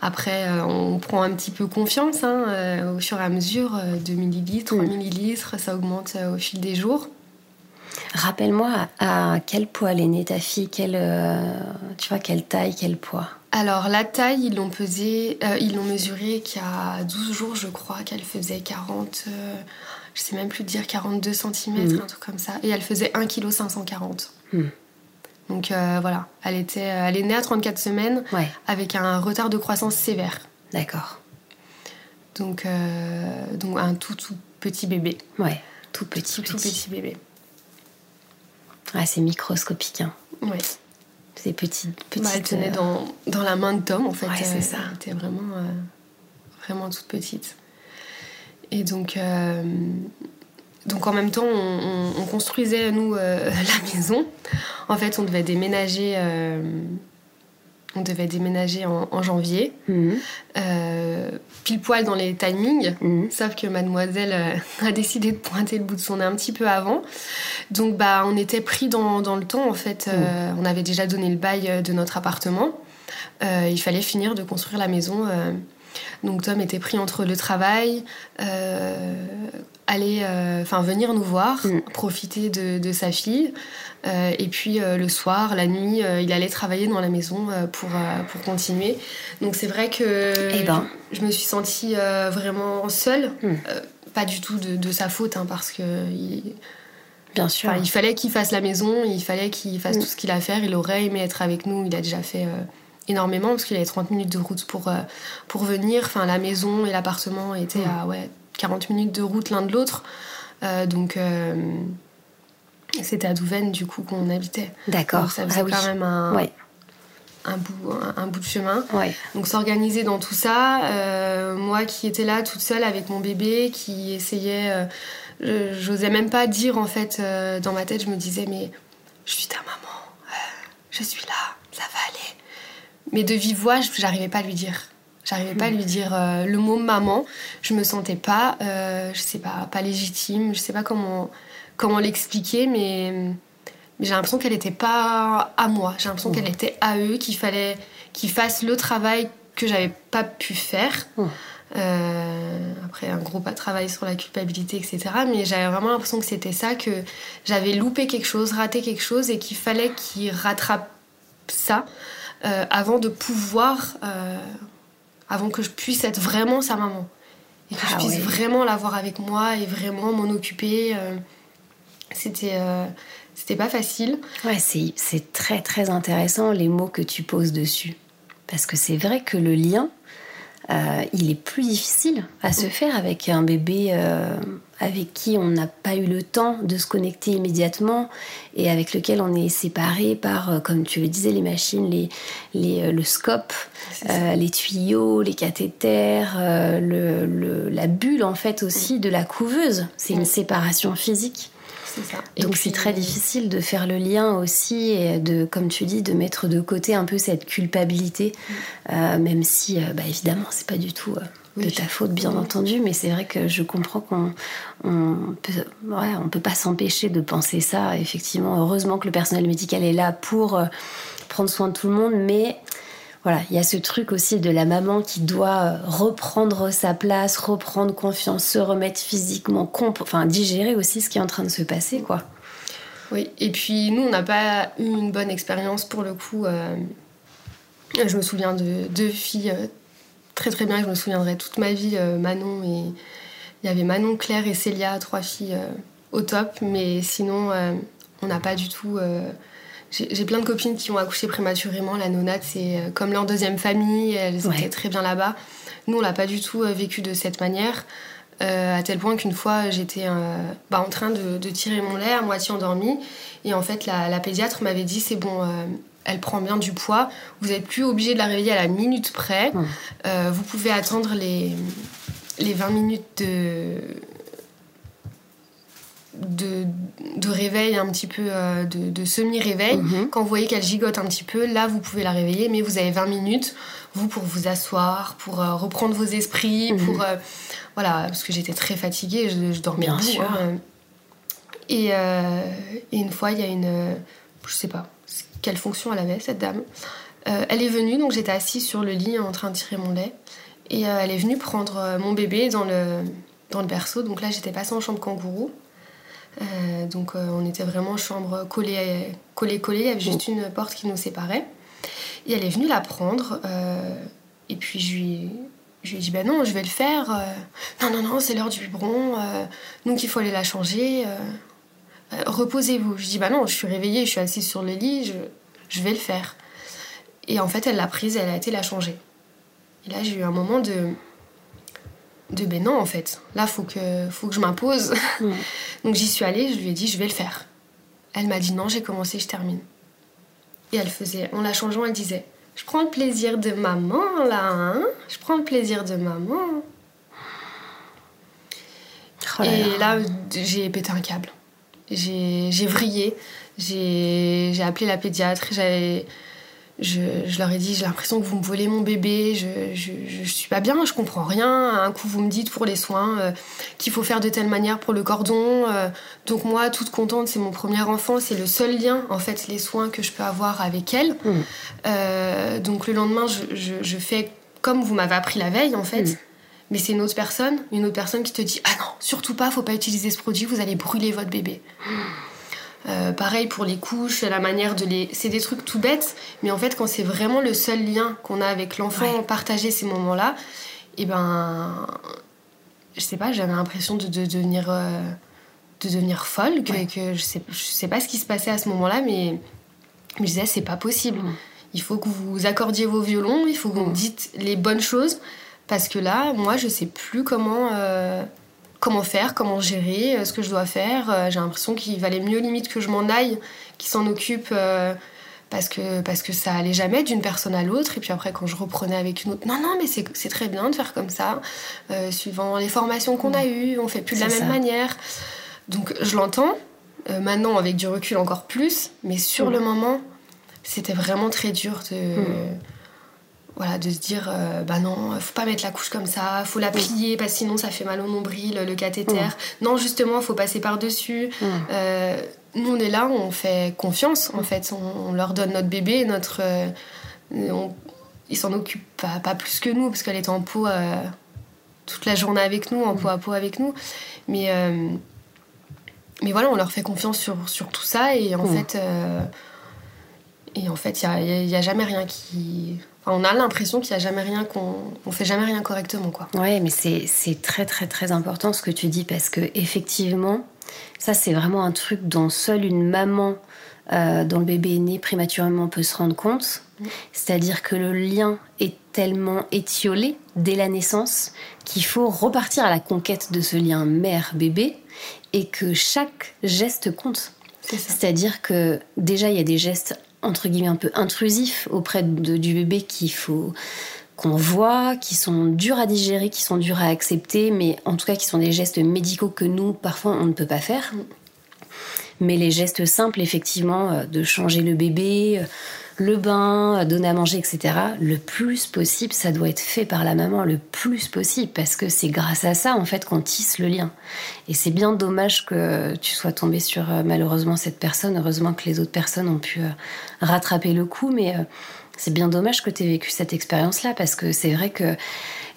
après, on prend un petit peu confiance hein, au fur et à mesure. 2 millilitres, 3 mm. millilitres, ça augmente au fil des jours. Rappelle-moi à quel poids elle est née ta fille quelle, Tu vois, quelle taille, quel poids? Alors la taille, ils l'ont pesé, ils l'ont mesuré qu'il y a 12 jours, je crois, qu'elle faisait 40, je sais même plus dire 42 cm, mm. un truc comme ça. Et elle faisait 1 kg 540. Donc euh, voilà, elle, était, elle est née à 34 semaines avec un retard de croissance sévère. D'accord. Donc, euh, donc un tout tout petit bébé. Ouais, tout petit, tout, petit. bébé. Ah, c'est microscopique. Hein. Ouais. C'est petit, petit. Bah, elle tenait euh, dans, dans, la main de Tom en fait. Ouais, c'est ça. Elle était vraiment, vraiment toute petite. Et donc, euh, donc en même temps, on, construisait, nous, euh, la maison. En fait, on devait déménager, euh, on devait déménager en, janvier, mhm. pile poil dans les timings. Mhm. Sauf que mademoiselle a décidé de pointer le bout de son nez un petit peu avant. Donc, bah, on était pris dans, dans le temps, en fait. Mhm. on avait déjà donné le bail de notre appartement. il fallait finir de construire la maison donc Tom était pris entre le travail, euh, aller, euh, enfin venir nous voir, mm. profiter de, sa fille, euh, et puis le soir, la nuit, il allait travailler dans la maison pour, pour continuer. Donc c'est vrai que eh ben. je, me suis sentie vraiment seule, mm. pas du tout de, sa faute, hein, parce que Bien sûr. il fallait qu'il fasse la maison, il fallait qu'il fasse mm. tout ce qu'il a à faire. Il aurait aimé être avec nous. Il a déjà fait énormément parce qu'il avait 30 minutes de route pour, euh, pour venir. Enfin, la maison et l'appartement étaient à ouais, 40 minutes de route l'un de l'autre. Euh, donc, euh, c'était à Douvaine, du coup, qu'on habitait. D'accord. ça faisait ah quand même un, un, bout, un, bout de chemin. Donc, s'organiser dans tout ça. moi qui étais là toute seule avec mon bébé, qui essayait. J'osais même pas dire, en fait, dans ma tête, je me disais, mais je suis ta maman, je suis là, ça va aller mais de vive voix, j'arrivais pas à lui dire. J'arrivais pas à lui dire euh, le mot maman. Je me sentais pas, euh, je sais pas, pas légitime. Je sais pas comment, comment l'expliquer, mais, mais j'ai l'impression qu'elle n'était pas à moi. J'ai l'impression qu'elle était à eux, qu'il fallait qu'ils fassent le travail que j'avais pas pu faire. Euh, après un gros pas de travail sur la culpabilité, etc. Mais j'avais vraiment l'impression que c'était ça, que j'avais loupé quelque chose, raté quelque chose et qu'il fallait qu'ils rattrapent ça. Euh, avant de pouvoir, euh, avant que je puisse être vraiment sa maman. Et que je ah puisse vraiment l'avoir avec moi et vraiment m'en occuper. Euh, c'était c'était pas facile. Ouais, c'est très très intéressant les mots que tu poses dessus. Parce que c'est vrai que le lien, euh, il est plus difficile à se faire avec un bébé euh, avec qui on n'a pas eu le temps de se connecter immédiatement et avec lequel on est séparé par, euh, comme tu le disais, les machines, les, le scope, les tuyaux, les cathéters, la bulle en fait aussi de la couveuse. C'est une séparation physique. Donc c'est très difficile de faire le lien aussi et de, comme tu dis, de mettre de côté un peu cette culpabilité, mm. euh, même si, euh, bah, évidemment, c'est pas du tout euh, de ta faute, bien entendu, mais c'est vrai que je comprends qu'on on peut, on peut pas s'empêcher de penser ça. Effectivement, heureusement que le personnel médical est là pour prendre soin de tout le monde, mais voilà, il y a ce truc aussi de la maman qui doit euh, reprendre sa place, reprendre confiance, se remettre physiquement, enfin digérer aussi ce qui est en train de se passer, quoi. Oui, et puis nous, on n'a pas eu une bonne expérience pour le coup. Euh, je me souviens de deux filles euh, très très bien, je me souviendrai toute ma vie, Manon et il y avait Manon, Claire et Célia, trois filles au top, mais sinon, on n'a pas du tout j'ai plein de copines qui ont accouché prématurément. La nonate, c'est euh, comme leur deuxième famille. Elles étaient très bien là-bas. Nous, on l'a pas du tout euh, vécu de cette manière. Euh, à tel point qu'une fois, j'étais bah, en train de, tirer mon lait à moitié endormie. Et en fait, la, pédiatre m'avait dit c'est bon, elle prend bien du poids. Vous n'êtes plus obligé de la réveiller à la minute près. vous pouvez attendre les, les 20 minutes de de, de réveil, un petit peu euh, de, semi-réveil. Mhm. Quand vous voyez qu'elle gigote un petit peu, là, vous pouvez la réveiller, mais vous avez 20 minutes, vous, pour vous asseoir, pour euh, reprendre vos esprits, pour... Euh, voilà, parce que j'étais très fatiguée, je, dormais Bien sûr. Hein. Et, une fois, il y a une... je sais pas quelle fonction elle avait, cette dame. elle est venue, donc j'étais assise sur le lit en train de tirer mon lait. Et elle est venue prendre mon bébé dans le, dans le berceau. Donc là, j'étais passée en chambre kangourou. Euh, donc euh, on était vraiment en chambre collée, collée, collée. Il y avait juste une porte qui nous séparait. Et elle est venue la prendre. Euh, et puis je lui, je lui ai dit, ben non, je vais le faire. non, non, non, c'est l'heure du biberon. donc il faut aller la changer. Reposez-vous. Je dis, ben non, je suis réveillée, je suis assise sur le lit, je, je vais le faire. Et en fait, elle l'a prise et elle a été la changer. Et là, j'ai eu un moment de de ben non en fait. Là faut que faut que je m'impose. Donc j'y suis allée je lui ai dit je vais le faire. Elle m'a dit non j'ai commencé je termine. Et elle faisait en la changeant elle disait je prends le plaisir de maman là hein. Je prends le plaisir de maman. Oh et là j'ai pété un câble j'ai vrillé j'ai appelé la pédiatre j'avais je, leur ai dit j'ai l'impression que vous me volez mon bébé, je, je, suis pas bien, je comprends rien. Un coup vous me dites pour les soins euh, qu'il faut faire de telle manière pour le cordon. Euh, donc moi toute contente, c'est mon premier enfant, c'est le seul lien en fait les soins que je peux avoir avec elle. Mmh. Euh, donc le lendemain je, fais comme vous m'avez appris la veille en fait. Mmh. Mais c'est une autre personne, une autre personne qui te dit ah non surtout pas, faut pas utiliser ce produit, vous allez brûler votre bébé. Euh, pareil pour les couches, la manière de les. C'est des trucs tout bêtes, mais en fait, quand c'est vraiment le seul lien qu'on a avec l'enfant, partager ces moments-là, et eh ben. Je sais pas, j'avais l'impression de, devenir. Euh, de devenir folle, que, je, sais, je sais pas ce qui se passait à ce moment-là, mais, je disais, c'est pas possible. Il faut que vous accordiez vos violons, il faut que vous dites les bonnes choses, parce que là, moi, je sais plus comment. Euh, comment faire, comment gérer, euh, ce que je dois faire. Euh, j'ai l'impression qu'il valait mieux limite que je m'en aille, qu'il s'en occupe euh, parce que, parce que ça allait jamais d'une personne à l'autre. Et puis après, quand je reprenais avec une autre, non, non, mais c'est très bien de faire comme ça, suivant les formations qu'on a eues, on fait plus de la même manière. Donc je l'entends, maintenant avec du recul encore plus, mais sur le moment, c'était vraiment très dur de. Mm voilà, de se dire euh, bah non, faut pas mettre la couche comme ça, faut la plier parce que sinon ça fait mal au nombril, le cathéter. Mm. Non, justement, faut passer par-dessus. Mm. Euh, nous, on est là, on fait confiance en fait, on, leur donne notre bébé, notre. Euh, ils s'en occupent pas, plus que nous parce qu'elle est en peau toute la journée avec nous, en peau à peau avec nous. Mais, mais voilà, on leur fait confiance sur, sur tout ça et en fait. et en fait, il n'y a, a jamais rien qui on a l'impression qu'il n'y a jamais rien qu'on on fait jamais rien correctement quoi. Ouais, mais c'est très très très important ce que tu dis parce que effectivement, ça c'est vraiment un truc dont seule une maman euh, dont le bébé est né prématurément peut se rendre compte. C'est-à-dire que le lien est tellement étiolé dès la naissance qu'il faut repartir à la conquête de ce lien mère-bébé et que chaque geste compte. C'est-à-dire que déjà il y a des gestes entre guillemets un peu intrusifs auprès du bébé qu'il faut qu'on voit, qui sont durs à digérer, qui sont durs à accepter, mais en tout cas qui sont des gestes médicaux que nous, parfois, on ne peut pas faire. Mais les gestes simples, effectivement, euh, de changer le bébé, euh, le bain, donner à manger, etc., le plus possible, ça doit être fait par la maman le plus possible, parce que c'est grâce à ça, en fait, qu'on tisse le lien. Et c'est bien dommage que tu sois tombé sur, euh, malheureusement, cette personne. Heureusement que les autres personnes ont pu euh, rattraper le coup, mais euh, c'est bien dommage que tu aies vécu cette expérience-là, parce que c'est vrai que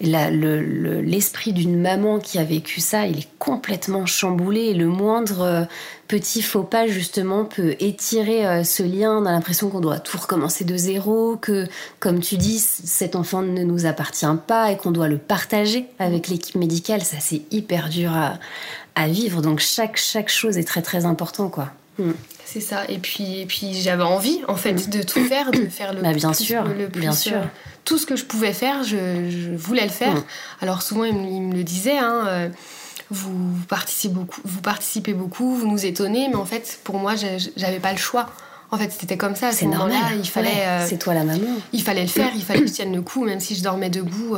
l'esprit d'une maman qui a vécu ça, il est complètement chamboulé. Et le moindre euh, petit faux pas, justement, peut étirer euh, ce lien. On a l'impression qu'on doit tout recommencer de zéro, que, comme tu dis, cet enfant ne nous appartient pas et qu'on doit le partager avec l'équipe médicale. Ça, c'est hyper dur à, vivre. Donc, chaque, chaque chose est très, très important, quoi. Hmm. C'est ça. Et puis, et puis j'avais envie, en fait, de tout faire, de faire le bah, bien sûr, le plus, bien sûr. Euh, tout ce que je pouvais faire, je, voulais le faire. Hmm. Alors souvent, il me, le disait, hein, euh, vous, participez beaucoup, vous participez beaucoup, vous nous étonnez, mais en fait, pour moi, j'avais pas le choix. En fait, c'était comme ça. C'est normal. Il fallait. Euh, c'est toi la maman. Il fallait le faire. Il fallait que je tienne le coup, même si je dormais debout.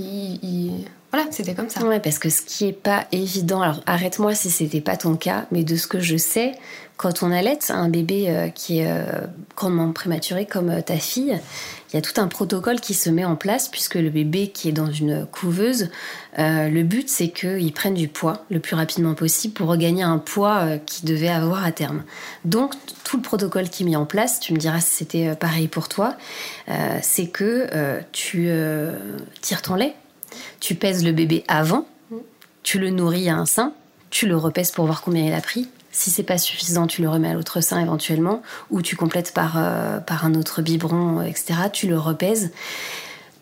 il, voilà, c'était comme ça. Ouais, parce que ce qui est pas évident, alors arrête-moi si c'était pas ton cas, mais de ce que je sais, quand on allait un bébé euh, qui est euh, grandement prématuré comme euh, ta fille, il y a tout un protocole qui se met en place puisque le bébé qui est dans une couveuse, le but c'est qu'il prenne du poids le plus rapidement possible pour regagner un poids qu'il devait avoir à terme. Donc tout le protocole qui est mis en place, tu me diras si c'était pareil pour toi, c'est que tu tires ton lait tu pèses le bébé avant, tu le nourris à un sein, tu le repèses pour voir combien il a pris. Si c'est pas suffisant, tu le remets à l'autre sein éventuellement, ou tu complètes par, euh, par un autre biberon, etc. Tu le repèses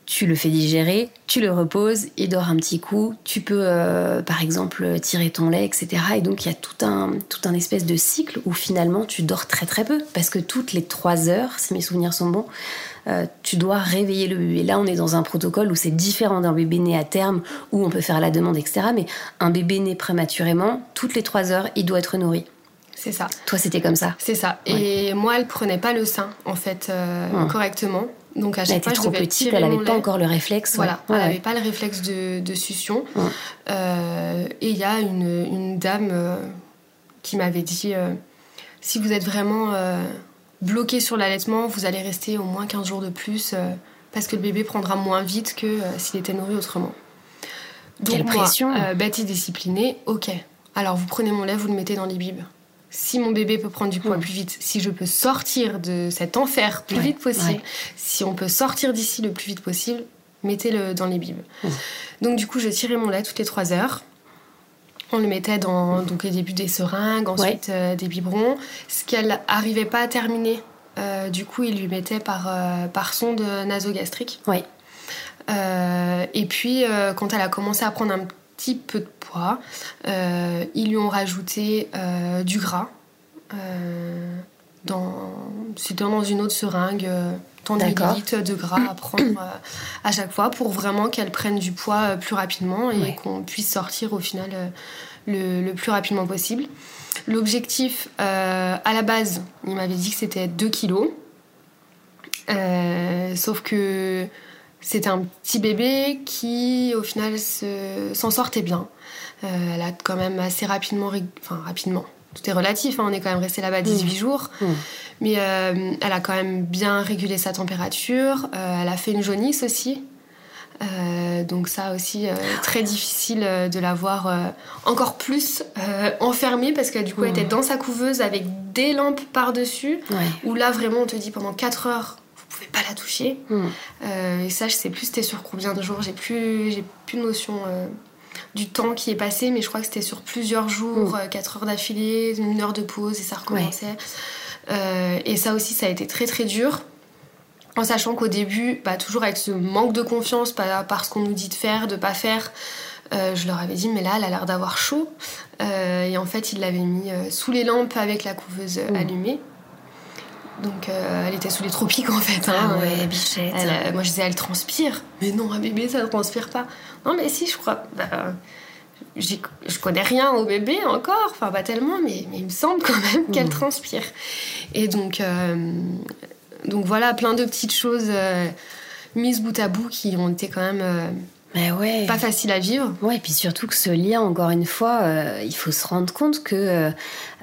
tu le fais digérer, tu le reposes, il dort un petit coup, tu peux euh, par exemple tirer ton lait, etc. Et donc il y a tout un, tout un espèce de cycle où finalement tu dors très très peu, parce que toutes les trois heures, si mes souvenirs sont bons, euh, tu dois réveiller le bébé. Là on est dans un protocole où c'est différent d'un bébé né à terme, où on peut faire la demande, etc. Mais un bébé né prématurément, toutes les trois heures, il doit être nourri. C'est ça. Toi, c'était comme ça. C'est ça. Et moi, elle prenait pas le sein, en fait, euh, correctement. Donc à chaque elle était trop petite, elle n'avait pas encore le réflexe. Voilà, elle n'avait pas le réflexe de, de succion. Euh, et il y a une, une dame qui m'avait dit si vous êtes vraiment bloqué sur l'allaitement, vous allez rester au moins 15 jours de plus parce que le bébé prendra moins vite que s'il était nourri autrement. Donc, Quelle pression Bête et disciplinée, ok. Alors vous prenez mon lait, vous le mettez dans les bibes si mon bébé peut prendre du poids plus vite, si je peux sortir de cet enfer plus vite possible, si on peut sortir d'ici le plus vite possible, mettez-le dans les bibes. Donc du coup, je tirais mon lait toutes les 3 heures. On le mettait dans donc, les débuts des seringues, ensuite euh, des biberons. Ce qu'elle n'arrivait pas à terminer, euh, du coup, il lui mettait par, euh, par sonde nasogastrique. Oui. et puis, quand elle a commencé à prendre un petit peu de poids. Ils lui ont rajouté du gras. Dans, c'était dans une autre seringue, tant de millilitres de gras à prendre à chaque fois pour vraiment qu'elle prenne du poids plus rapidement et qu'on puisse sortir au final le, plus rapidement possible. L'objectif, à la base, il m'avait dit que c'était 2 kilos. sauf que c'était un petit bébé qui, au final, s'en sortait bien. Euh, elle a quand même assez rapidement, enfin rapidement, tout est relatif, hein, on est quand même resté là-bas 18 mmh. jours, mmh. mais euh, elle a quand même bien régulé sa température, euh, elle a fait une jaunisse aussi. donc ça aussi très difficile de la voir encore plus enfermée parce que du coup elle était mmh. dans sa couveuse avec des lampes par-dessus où là vraiment on te dit pendant 4 heures pouvez pas la toucher. Euh, et ça, je sais plus c'était sur combien de jours. J'ai plus, j'ai plus de notion euh, du temps qui est passé, mais je crois que c'était sur plusieurs jours, 4 hmm. euh, heures d'affilée, une heure de pause et ça recommençait. et ça aussi, ça a été très très dur. En sachant qu'au début, bah, toujours avec ce manque de confiance par, par ce qu'on nous dit de faire, de pas faire, je leur avais dit, mais là, elle a l'air d'avoir chaud. et en fait, ils l'avaient mis sous les lampes avec la couveuse hmm. allumée. Donc euh, elle était sous les tropiques en fait. Hein. Ah ouais, bichette. Euh, moi je disais elle transpire. Mais non, un bébé ça ne transpire pas. Non mais si, je crois. Bah, je connais rien au bébé encore, enfin pas tellement, mais, mais il me semble quand même qu'elle mmh. transpire. Et donc, euh, donc voilà, plein de petites choses mises bout à bout qui ont été quand même mais ouais. Pas facile à vivre. Ouais, et puis surtout que ce lien, encore une fois, euh, il faut se rendre compte que euh,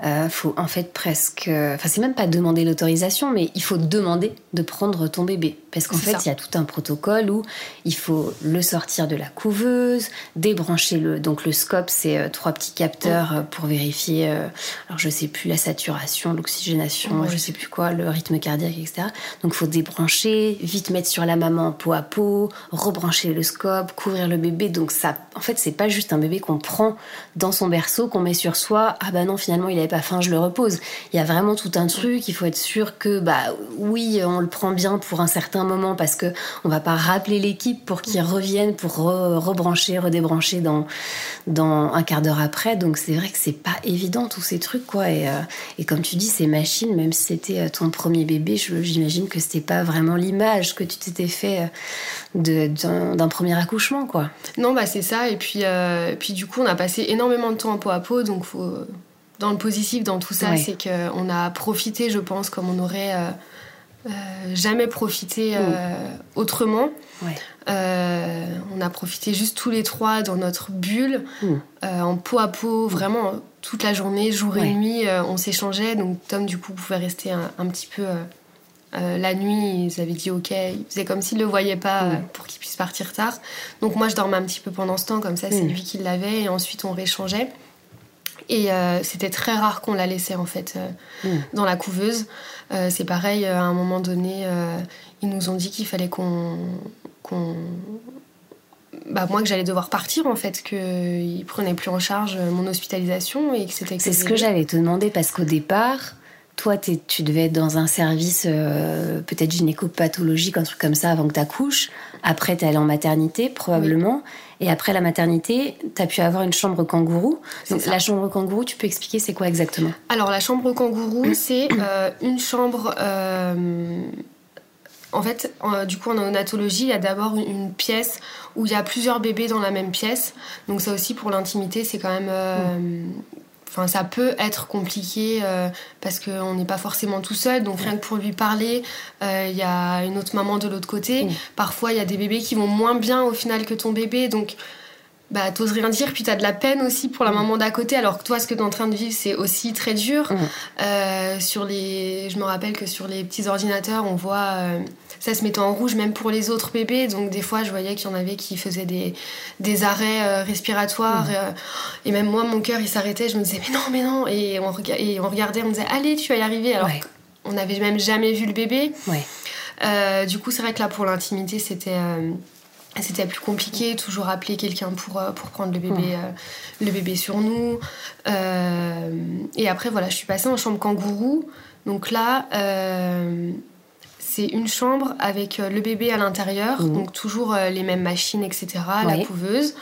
euh faut en fait presque. Enfin, c'est même pas demander l'autorisation, mais il faut demander de prendre ton bébé. Parce qu'en fait, il y a tout un protocole où il faut le sortir de la couveuse, débrancher le. Donc le scope, c'est euh, trois petits capteurs pour vérifier. alors je sais plus la saturation, l'oxygénation, je sais plus quoi, le rythme cardiaque, etc. Donc il faut débrancher, vite mettre sur la maman peau à peau, rebrancher le scope couvrir le bébé. Donc ça, en fait, c'est pas juste un bébé qu'on prend dans son berceau, qu'on met sur soi. Ah bah non, finalement, il pas faim, je le repose. Il y a vraiment tout un truc. Il faut être sûr que, bah oui, on le prend bien pour un certain moment parce que on va pas rappeler l'équipe pour qu'ils reviennent pour rebrancher, redébrancher dans dans un quart d'heure après. Donc c'est vrai que c'est pas évident tous ces trucs quoi. Et, euh, comme tu dis, ces machines, même si c'était euh, ton premier bébé, j'imagine que c'était pas vraiment l'image que tu t'étais fait euh, d'un premier accouchement quoi. Non, bah c'est ça. Et puis, puis du coup, on a passé énormément de temps en peau à peau. Donc, dans le positif, dans tout ça, c'est qu'on a profité, je pense, comme on aurait euh, jamais profité autrement. on a profité juste tous les trois dans notre bulle, en peau à peau, vraiment toute la journée, jour et nuit, on s'échangeait. Donc Tom, du coup, pouvait rester un petit peu euh, la nuit, ils avaient dit ok, ils faisaient comme s'ils ne le voyaient pas euh, pour qu'il puisse partir tard. Donc moi, je dormais un petit peu pendant ce temps, comme ça, c'est lui qui l'avait, et ensuite on réchangeait. Et euh, c'était très rare qu'on la laissait en fait dans la couveuse. c'est pareil, à un moment donné, ils nous ont dit qu'il fallait qu'on. Bah, moi que j'allais devoir partir en fait, qu'ils prenaient plus en charge mon hospitalisation et que c'était. C'est ce que j'allais te demander parce qu'au départ, toi, tu devais être dans un service euh, peut-être gynécopathologique, un truc comme ça, avant que tu accouches. Après, tu es allé en maternité, probablement. Et après la maternité, tu as pu avoir une chambre kangourou. Donc, la chambre kangourou, tu peux expliquer c'est quoi exactement? Alors, la chambre kangourou, c'est euh, une chambre. Euh, en fait, du coup, en néonatologie, il y a d'abord une, pièce où il y a plusieurs bébés dans la même pièce. Donc, ça aussi, pour l'intimité, c'est quand même. Enfin, ça peut être compliqué euh, parce qu'on n'est pas forcément tout seul. Donc, rien que pour lui parler, euh, il y a une autre maman de l'autre côté. Parfois, il y a des bébés qui vont moins bien au final que ton bébé. Donc, bah, t'oses rien dire. Puis, t'as de la peine aussi pour la maman d'à côté. Alors que toi, ce que t'es en train de vivre, c'est aussi très dur. Euh, sur les... Je me rappelle que sur les petits ordinateurs, on voit ça se mettait en rouge même pour les autres bébés. Donc des fois, je voyais qu'il y en avait qui faisaient des, des arrêts euh, respiratoires. Euh, et même moi, mon cœur, il s'arrêtait. Je me disais, mais non, mais non. Et on, et on regardait, on disait, allez, tu vas y arriver. Alors on n'avait même jamais vu le bébé. Euh, du coup, c'est vrai que là, pour l'intimité, c'était... c'était plus compliqué, toujours appeler quelqu'un pour, pour prendre le bébé, le bébé sur nous. et après, voilà, je suis passée en chambre kangourou. Donc là, c'est une chambre avec euh, le bébé à l'intérieur, mhm. donc toujours euh, les mêmes machines, etc., la couveuse.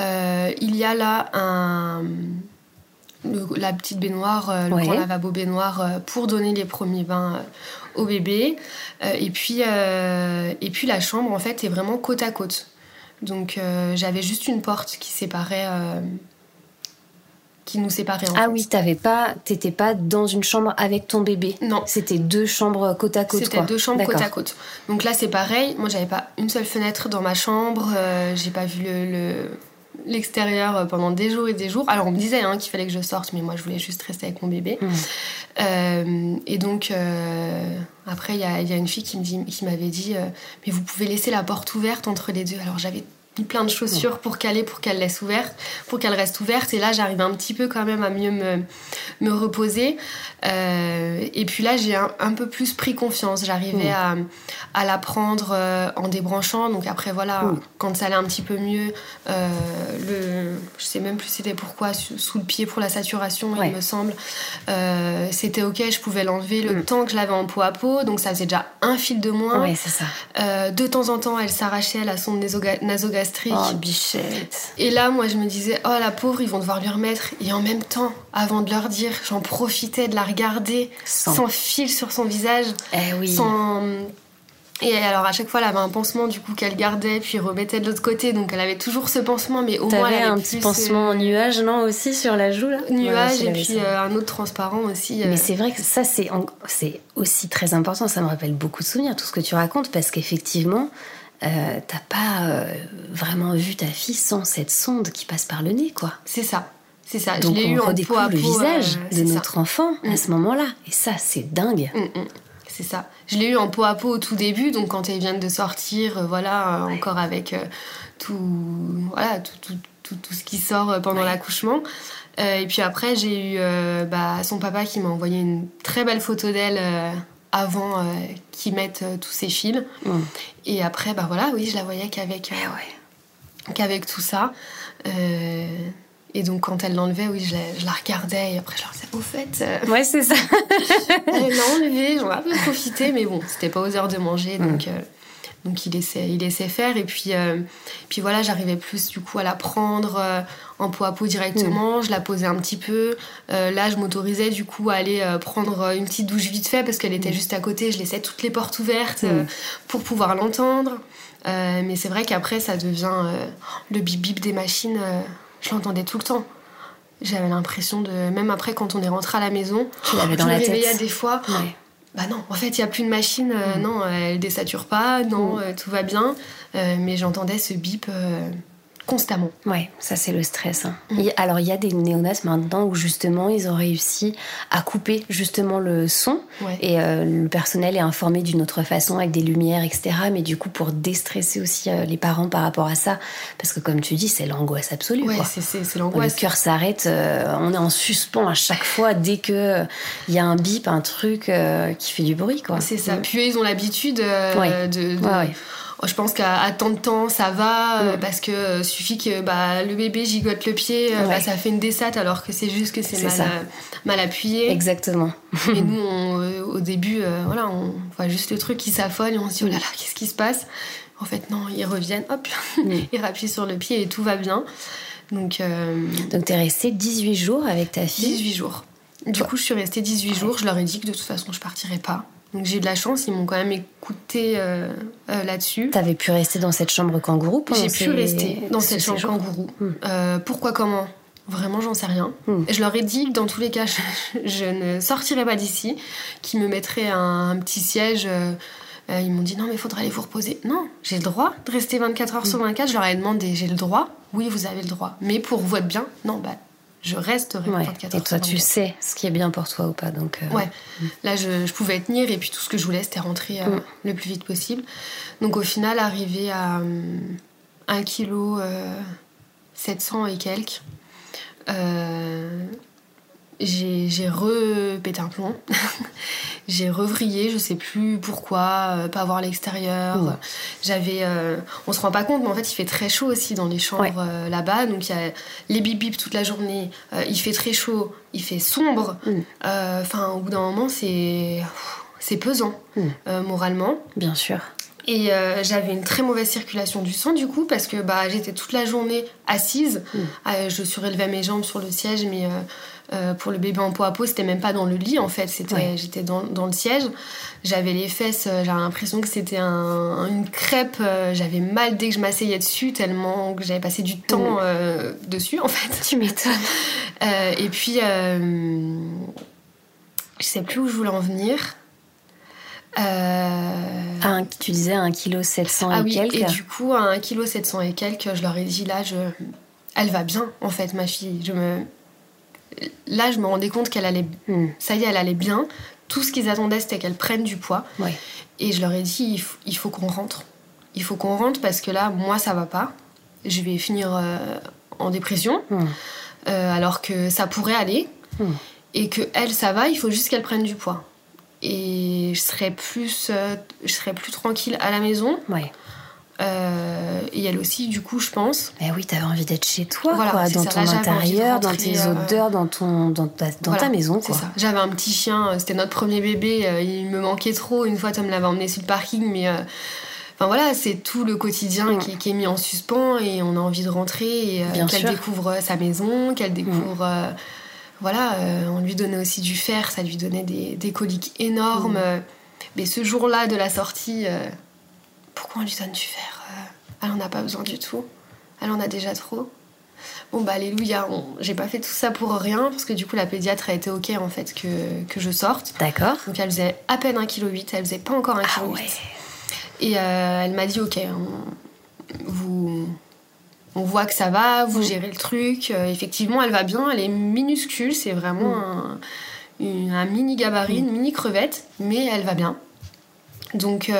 Euh, il y a là un, la petite baignoire, le grand lavabo baignoire pour donner les premiers bains au bébé. et, puis, et puis la chambre, en fait, est vraiment côte à côte. Donc j'avais juste une porte qui séparait qui nous séparait. ah oui, t'avais pas, t'étais pas dans une chambre avec ton bébé. Non. C'était deux chambres côte à côte. C'était deux chambres côte à côte. Donc là, c'est pareil. Moi, j'avais pas une seule fenêtre dans ma chambre. Euh, j'ai pas vu le, l'extérieur pendant des jours et des jours. Alors on me disait hein, qu'il fallait que je sorte, mais moi je voulais juste rester avec mon bébé. Mmh. Euh, et donc euh, après il y, y, a une fille qui me dit, qui m'avait dit, mais vous pouvez laisser la porte ouverte entre les deux. Alors j'avais plein de chaussures pour caler, pour qu'elle laisse ouverte, pour qu'elle reste ouverte. Et là, j'arrive un petit peu quand même à mieux me, me reposer. Euh, et puis là, j'ai un, peu plus pris confiance. J'arrivais à, à, la prendre euh, en débranchant. Donc après, voilà, quand ça allait un petit peu mieux, euh, le, je sais même plus c'était pourquoi, sous, le pied pour la saturation, il me semble, c'était ok, je pouvais l'enlever le mm. temps que je l'avais en peau à peau. Donc ça faisait déjà un fil de moins. Oui, c'est ça. de temps en temps, elle s'arrachait la sonde nasogastrique Oh, bichette. Et là, moi, je me disais, oh la pauvre, ils vont devoir lui remettre. Et en même temps, avant de leur dire, j'en profitais de la regarder sans, fil sur son visage. Eh oui. Sans. Et alors à chaque fois, elle avait un pansement du coup qu'elle gardait puis remettait de l'autre côté, donc elle avait toujours ce pansement, mais au moins elle avait un petit pansement en nuage, non aussi sur la joue là? Nuage et puis euh, un autre transparent aussi. Euh. Mais c'est vrai que ça c'est c'est aussi très important. Ça me rappelle beaucoup de souvenirs tout ce que tu racontes parce qu'effectivement euh, t'as pas euh, vraiment vu ta fille sans cette sonde qui passe par le nez, quoi. C'est ça. C'est ça. Donc je on eu redécouvre le visage euh, de notre enfant à mm. ce moment-là. Et ça, c'est dingue. Mm, mm. C'est ça. Je l'ai eu en peau à peau au tout début, donc quand elles viennent de sortir, voilà, encore avec tout, voilà, tout, tout, tout, ce qui sort pendant l'accouchement. et puis après, j'ai eu bah, son papa qui m'a envoyé une très belle photo d'elle avant euh, qu'ils mettent euh, tous ces fils. Et après, bah voilà, oui, je la voyais qu'avec euh, eh qu'avec tout ça. et donc, quand elle l'enlevait, oui, je la, je la, regardais. Et après, je leur disais, au fait. ouais, c'est ça. elle l'a enlevée, j'en ai un peu profité, mais bon, c'était pas aux heures de manger, donc. Donc il laissait, il laissait faire et puis, puis voilà, j'arrivais plus du coup à la prendre en peau à peau directement. Mm. Je la posais un petit peu. Euh, là, je m'autorisais du coup à aller prendre une petite douche vite fait parce qu'elle était mm. juste à côté. Je laissais toutes les portes ouvertes mm. pour pouvoir l'entendre. mais c'est vrai qu'après, ça devient le bip bip des machines. je l'entendais tout le temps. J'avais l'impression de, même après quand on est rentré à la maison, tu l'avais dans la tête. des fois. bah non, en fait, il n'y a plus de machine, euh, non, elle désature pas, non, tout va bien. mais j'entendais ce bip constamment. Ouais, ça c'est le stress. Hein. Mm. alors il y a des néonates maintenant où justement ils ont réussi à couper justement le son et euh, le personnel est informé d'une autre façon avec des lumières, etc. Mais du coup pour déstresser aussi euh, les parents par rapport à ça, parce que comme tu dis c'est l'angoisse absolue. Ouais, c'est l'angoisse. Le cœur s'arrête, euh, on est en suspens à chaque fois dès que il y a un bip, un truc qui fait du bruit, quoi. C'est ça. Mm. Puis ils ont l'habitude de, de je pense qu'à tant de temps ça va euh, parce que euh, suffit que bah, le bébé gigote le pied, euh, bah, ça fait une descente alors que c'est juste que c'est mal, mal, appuyé. Exactement. et nous, au début, voilà, on voit juste le truc qui s'affole et on se dit oh là là, qu'est-ce qui se passe? En fait, non, ils reviennent, hop, ils rappuient sur le pied et tout va bien. Donc, Donc tu es restée 18 jours avec ta fille? 18 jours. Du coup, je suis restée 18 jours. Je leur ai dit que de toute façon, je partirais pas. Donc j'ai eu de la chance, ils m'ont quand même écouté euh, euh, là-dessus. T'avais pu rester dans cette chambre kangourou J'ai pu rester dans cette chambre kangourou. Hmm. Euh, pourquoi, comment? Vraiment, j'en sais rien. Hmm. Je leur ai dit que dans tous les cas, je, ne sortirais pas d'ici, qu'ils me mettraient un, petit siège. ils m'ont dit non, mais il faudrait aller vous reposer. Non, j'ai le droit de rester 24 heures sur 24. Hmm. Je leur ai demandé j'ai le droit? Oui, vous avez le droit. Mais pour votre bien? Non, bah je resterai ouais. 24 heures. Et toi, tu sais ce qui est bien pour toi ou pas. Donc, euh, Ouais, là, je, je, pouvais tenir et puis tout ce que je voulais, c'était rentrer euh, mm. le plus vite possible. Donc, au final, arrivé à 1 kg 700 et quelques, euh, j'ai repété un plomb. j'ai revrillé, je sais plus pourquoi, euh, pas voir l'extérieur. J'avais. Euh, on se rend pas compte, mais en fait, il fait très chaud aussi dans les chambres euh, là-bas. Donc, il y a les bip bip toute la journée. il fait très chaud, il fait sombre. Mm. Enfin, au bout d'un moment, c'est. C'est pesant, mm. moralement. Bien sûr. Et j'avais une très mauvaise circulation du sang du coup parce que bah, j'étais toute la journée assise. Mm. je surélevais mes jambes sur le siège mais euh, pour le bébé en peau à peau, c'était même pas dans le lit en fait, c'était, j'étais dans, dans, le siège. J'avais les fesses, euh, j'avais l'impression que c'était un, une crêpe. Euh, j'avais mal dès que je m'asseyais dessus, tellement que j'avais passé du temps dessus en fait. Tu m'étonnes. et puis, je sais plus où je voulais en venir. Un, tu disais 1 kg 700 ah et oui, quelques. Et du coup, à 1 kg 700 et quelques, je leur ai dit là, je... elle va bien en fait, ma fille. Je me là, je me rendais compte qu'elle allait. Hmm. Ça y est, elle allait bien. Tout ce qu'ils attendaient, c'était qu'elle prenne du poids. Et je leur ai dit il faut, qu'on rentre. Il faut qu'on rentre parce que là, moi, ça va pas. Je vais finir euh, en dépression. Hmm. Euh, alors que ça pourrait aller. Hmm. Et que elle, ça va, il faut juste qu'elle prenne du poids. Et je serais plus, euh, je serais plus tranquille à la maison. Ouais. Euh, et elle aussi, du coup, je pense. Mais oui, t'avais envie d'être chez toi, quoi, dans ton intérieur, dans tes euh, odeurs, dans, ton, dans, ta, dans ta maison. Quoi. J'avais un petit chien, euh, c'était notre premier bébé, il me manquait trop. Une fois, Tom l'avait emmené sur le parking, mais. Enfin voilà, c'est tout le quotidien mm. qui, est mis en suspens et on a envie de rentrer et qu'elle découvre sa maison, qu'elle découvre. Mm. voilà, on lui donnait aussi du fer, ça lui donnait des, des coliques énormes. Mm. Mais ce jour-là de la sortie pourquoi on lui donne du fer euh, Elle en a pas besoin du tout. Elle en a déjà trop. Bon bah alléluia, j'ai pas fait tout ça pour rien parce que du coup la pédiatre a été ok en fait que, que je sorte. D'accord. Donc elle faisait à peine 1,8 kg, elle faisait pas encore 1,8 kg. Ah ouais. Et euh, elle m'a dit ok, on, vous, on voit que ça va, vous mm. gérez le truc. Euh, effectivement elle va bien, elle est minuscule, c'est vraiment mm. un, un, mini gabarit, une mini crevette, mais elle va bien. Donc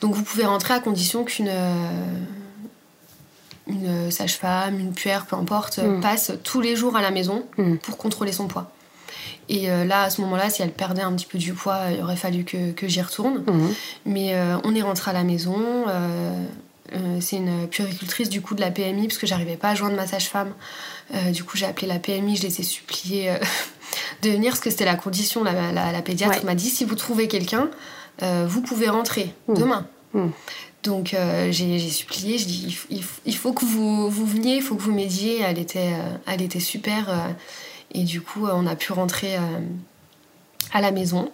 donc vous pouvez rentrer à condition qu'une euh, une sage-femme, une puère, peu importe, mm. passe tous les jours à la maison mm. pour contrôler son poids. Et euh, là, à ce moment-là, si elle perdait un petit peu du poids, il aurait fallu que, que j'y retourne. Mm. Mais euh, on est rentré à la maison. c'est une puéricultrice du coup de la PMI parce que j'arrivais pas à joindre ma sage-femme. du coup, j'ai appelé la PMI, je les ai suppliés de venir parce que c'était la condition. La, la, pédiatre m'a dit si vous trouvez quelqu'un, euh, vous pouvez rentrer hmm. demain. Hmm. Donc euh, j'ai supplié, je dis il, faut que vous, vous veniez, il faut que vous m'aidiez. Elle était, euh, elle était super. et du coup, on a pu rentrer à la maison.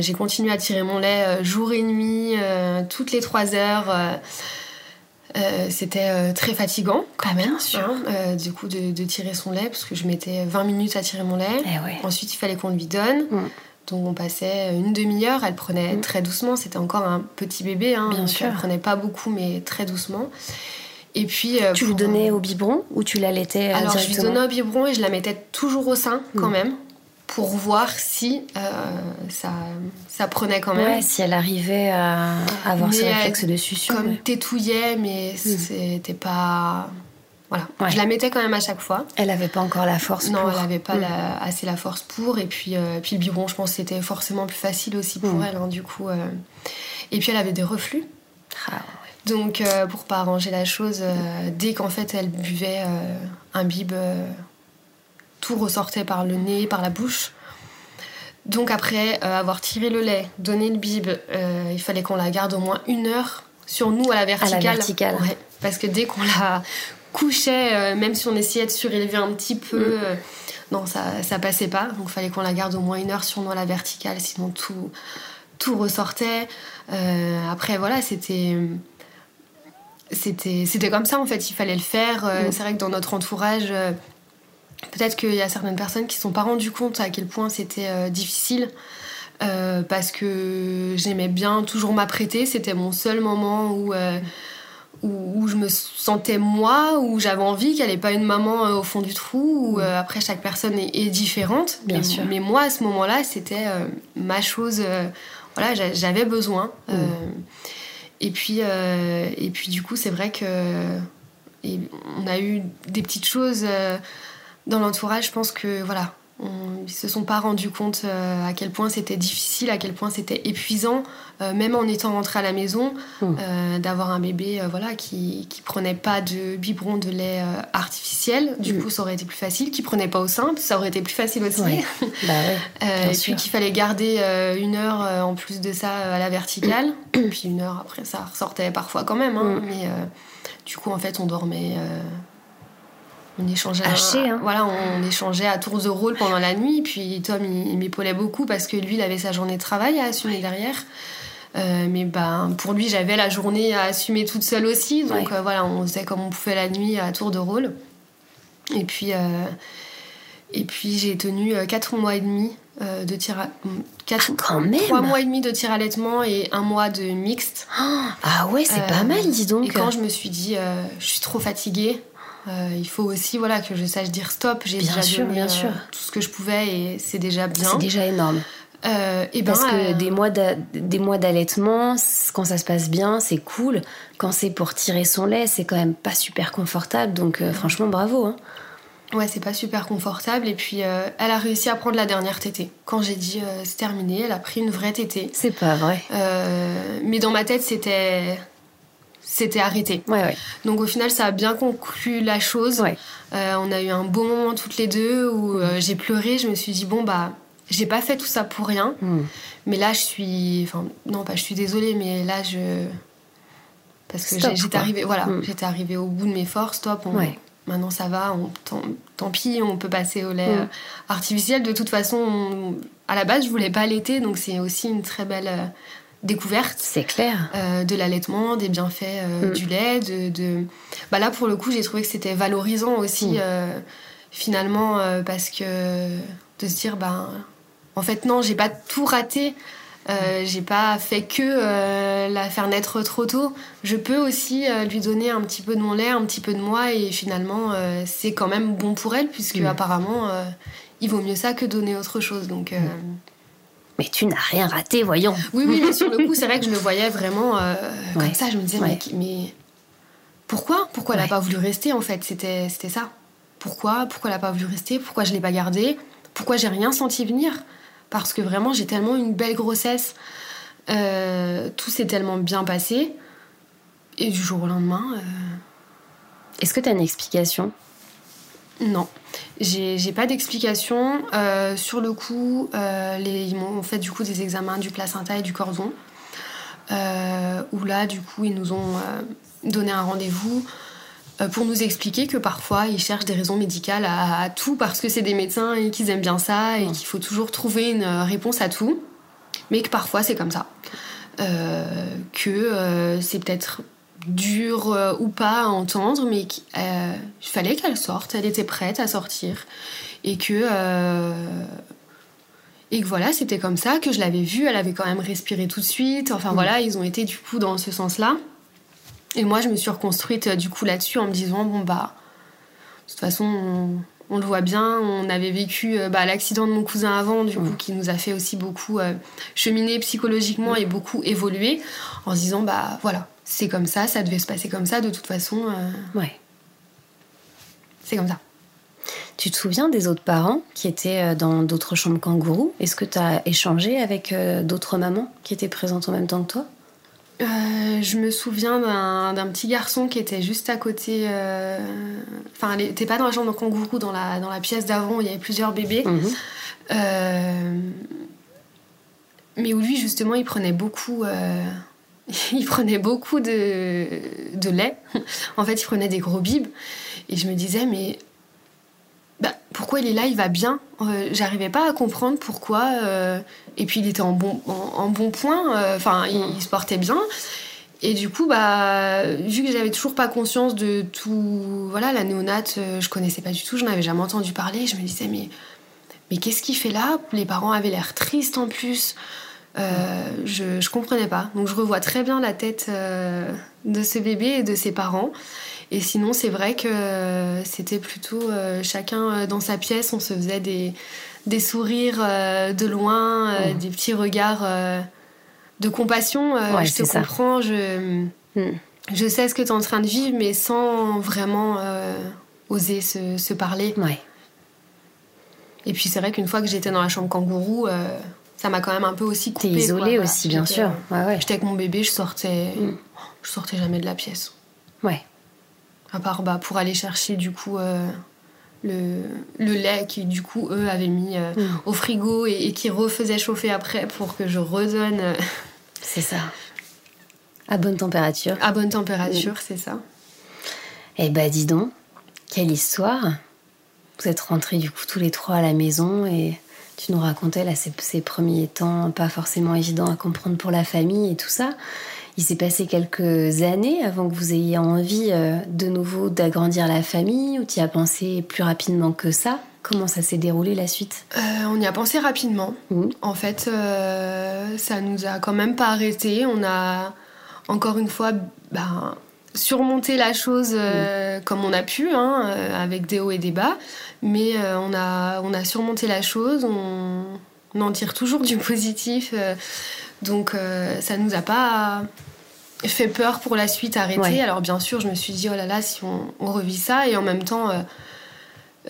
j'ai continué à tirer mon lait jour et nuit, toutes les trois heures. c'était très fatigant quand ah, même, hein, du coup de, tirer son lait parce que je mettais 20 minutes à tirer mon lait. Eh Ensuite il fallait qu'on lui donne. Hmm. Donc on passait une demi-heure, elle prenait Mm. très doucement, c'était encore un petit bébé, hein, Bien sûr. elle prenait pas beaucoup mais très doucement. Et puis euh, Tu lui donnais au biberon ou tu l'allaitais euh, Alors je lui donnais au biberon et je la mettais toujours au sein quand Mm. même pour voir si euh, ça, ça prenait quand même. Ouais, si elle arrivait à avoir ce Mais elle- réflexe de succion. comme ouais. tétouillait, mais c'était pas. Voilà. Ouais. Je la mettais quand même à chaque fois. Elle avait pas encore la force Non, pour. elle avait pas Mm. la- assez la force pour. Et puis, euh, puis le biberon, je pense que c'était forcément plus facile aussi pour Mm. elle, hein, du coup. euh. Et puis elle avait des reflux. Ah, Donc, euh, pour pas arranger la chose, euh, dès qu'en fait elle buvait un bib, tout ressortait par le nez, par la bouche. Donc, après avoir tiré le lait, donné le bib, il fallait qu'on la garde au moins une heure sur nous à la verticale. verticale. Ouais, parce que dès qu'on la couchait, euh, même si on essayait de surélever un petit peu, Mm. euh, non, ça, ça passait pas. Donc, il fallait qu'on la garde au moins une heure sur nous à la verticale, sinon tout, tout ressortait. Euh, après, voilà, c'était c'était c'était comme ça en fait il fallait le faire Euh, Mm. c'est vrai que dans notre entourage euh, peut-être qu'il y a certaines personnes qui ne se sont pas rendues compte à quel point c'était euh, difficile parce que j'aimais bien toujours m'apprêter c'était mon seul moment où euh, où, je me sentais moi où j'avais envie qu'elle n'ait pas une maman euh, au fond du trou où euh, après chaque personne est, est différente Bien mais, sûr. mais moi à ce moment-là c'était euh, ma chose voilà j'a- j'avais besoin Mm. Et puis, et puis du coup, c'est vrai que et on a eu des petites choses dans l'entourage. Je pense que voilà, ils se sont pas rendus compte euh, à quel point c'était difficile, à quel point c'était épuisant, euh, même en étant rentré à la maison, Mm. euh, d'avoir un bébé voilà qui qui prenait pas de biberon de lait artificiel. Du Mm. coup, ça aurait été plus facile. Qui prenait pas au sein, ça aurait été plus facile aussi. Ouais. Bah ouais. Et puis qu'il fallait garder une heure en plus de ça à la verticale. puis une heure après, ça ressortait parfois quand même. hein. Mais du coup, en fait, on dormait. On échangeait. Haché, hein. Voilà, on échangeait à tours de rôle pendant la nuit. Puis Tom, il, il m'épaulait beaucoup parce que lui, il avait sa journée de travail à assumer derrière. Euh, mais ben, pour lui, j'avais la journée à assumer toute seule aussi. Donc Ouais. euh, voilà, on faisait comme on pouvait la nuit à tour de rôle. Et puis, euh, et puis j'ai tenu 4 mois et demi de tir à... quatre- Ah, quand même. Trois mois et demi de tir allaitement et un mois de mixte. Ah ouais, c'est pas mal, dis donc. Et quand je me suis dit, je suis trop fatiguée, euh, il faut aussi voilà, que je sache dire stop. J'ai Bien déjà sûr, donné bien euh, sûr. tout ce que je pouvais et c'est déjà bien. C'est déjà énorme. Euh, et ben, Parce que euh, des mois d'a- des mois d'allaitement, quand ça se passe bien, c'est cool. Quand c'est pour tirer son lait, c'est quand même pas super confortable. Donc euh, franchement, bravo. Hein. Ouais, c'est pas super confortable. Et puis, elle a réussi à prendre la dernière tétée. Quand j'ai dit c'est terminé, elle a pris une vraie tétée. C'est pas vrai. Mais dans ma tête, c'était. C'était arrêté. Ouais, ouais. Donc au final, ça a bien conclu la chose. Ouais. Euh, on a eu un beau moment toutes les deux où euh, j'ai pleuré. Je me suis dit, bon, bah, j'ai pas fait tout ça pour rien. Hmm. Mais là, je suis. Enfin, non, pas je suis désolée, mais là, je. Parce que j'étais arrivée, voilà, Mm. j'étais arrivée au bout de mes forces. Stop, on- maintenant ça va, on, tant, tant pis, on peut passer au lait Mm. euh, artificiel. De toute façon, on- à la base, je voulais pas allaiter, donc c'est aussi une très belle découverte C'est clair. euh, de l'allaitement, des bienfaits euh, Mm. du lait. De, de- Bah là, pour le coup, j'ai trouvé que c'était valorisant aussi, Mm. euh, finalement, parce que de se dire, ben, en fait, non, j'ai pas tout raté. Euh, j'ai pas fait que la faire naître trop tôt. Je peux aussi lui donner un petit peu de mon lait, un petit peu de moi, et finalement, c'est quand même bon pour elle, puisque Mm. apparemment, il vaut mieux ça que donner autre chose. Donc, Mais tu n'as rien raté, voyons. oui, oui, mais sur le coup, c'est vrai que je le voyais vraiment euh, Ouais. comme ça. Je me disais, Ouais. mais, mais pourquoi? Pourquoi elle Ouais. n'a pas voulu rester en fait? C'était c'était ça. Pourquoi? Pourquoi elle n'a pas voulu rester? Pourquoi je l'ai pas gardée? Pourquoi j'ai rien senti venir? Parce que vraiment, j'ai tellement une belle grossesse. Euh, tout s'est tellement bien passé. Et du jour au lendemain, euh, Est-ce que tu as une explication? Non. J'ai pas d'explication. Euh, sur le coup, euh, ils m'ont fait du coup des examens du placenta et du cordon. Euh, où là, du coup, ils nous ont donné un rendez-vous pour nous expliquer que parfois, ils cherchent des raisons médicales à, à tout parce que c'est des médecins et qu'ils aiment bien ça et qu'il faut toujours trouver une réponse à tout. Mais que parfois, c'est comme ça. Que c'est peut-être dur euh, ou pas à entendre, mais qu'il euh, fallait qu'elle sorte, elle était prête à sortir. Et que, euh, et que voilà, c'était comme ça, que je l'avais vue, elle avait quand même respiré tout de suite. Enfin Mm. voilà, ils ont été du coup dans ce sens-là. Et moi, je me suis reconstruite du coup là-dessus en me disant, bon bah, de toute façon, on, on le voit bien, on avait vécu bah, l'accident de mon cousin avant, du coup, Mm. qui nous a fait aussi beaucoup cheminer psychologiquement et beaucoup évoluer, en se disant, bah voilà, c'est comme ça, ça devait se passer comme ça, de toute façon, euh, Ouais. c'est comme ça. Tu te souviens des autres parents qui étaient euh, dans d'autres chambres kangourous? Est-ce que tu as échangé avec euh, d'autres mamans qui étaient présentes en même temps que toi? Euh, je me souviens d'un petit garçon qui était juste à côté. euh, Enfin, il n'était pas dans la chambre de kangourou, dans la, dans la pièce d'avant où il y avait plusieurs bébés. Mhm. Euh, mais où lui, justement, il prenait beaucoup. Il prenait beaucoup de, de lait. En fait, il prenait des gros bibes. Et je me disais, mais bah, pourquoi il est là Il va bien? Euh, J'arrivais pas à comprendre pourquoi. euh, Et puis, il était en bon, en, en bon point. euh, Enfin, il, se portait bien. Et du coup, bah, vu que j'avais toujours pas conscience de tout. Voilà, la néonate, je connaissais pas du tout, je n'avais jamais entendu parler. Je me disais, mais, mais qu'est-ce qu'il fait là? Les parents avaient l'air tristes en plus. Euh, je, je comprenais pas. Donc je revois très bien la tête euh, de ce bébé et de ses parents. Et sinon, c'est vrai que c'était plutôt euh, chacun euh, dans sa pièce, on se faisait des, des sourires euh, de loin, euh, des petits regards euh, de compassion. Euh, Ouais, je te ça. comprends, je, Mm. je sais ce que tu es en train de vivre, mais sans vraiment euh, oser se, se parler. Ouais. Et puis c'est vrai qu'une fois que j'étais dans la chambre kangourou, euh, ça m'a quand même un peu aussi T'es coupé. isolée quoi. aussi, bien sûr. euh, Ouais, ouais. J'étais avec mon bébé, je sortais, Mm. je sortais jamais de la pièce. Ouais. À part bah, pour aller chercher du coup euh, le, le lait qui du coup eux avaient mis euh, Mm. au frigo et, et qui refaisaient chauffer après pour que je redonne euh, C'est ça. À bonne température. à bonne température, c'est ça. Eh bah dis donc, quelle histoire Vous êtes rentrés du coup tous les trois à la maison et tu nous racontais là ces, ces premiers temps pas forcément évidents à comprendre pour la famille et tout ça. Il s'est passé quelques années avant que vous ayez envie euh, de nouveau d'agrandir la famille ou tu y as pensé plus rapidement que ça? Comment ça s'est déroulé la suite? Euh, on y a pensé rapidement. Mhm. En fait, euh, ça nous a quand même pas arrêté. On a encore une fois ben, surmonté la chose euh, comme on a pu, hein, avec des hauts et des bas. Mais euh, on, a, on a surmonté la chose. On, on en tire toujours du positif. euh, donc euh, ça nous a pas fait peur pour la suite arrêter. Ouais. Alors bien sûr, je me suis dit, oh là là, si on, on revit ça. Et en même temps... euh,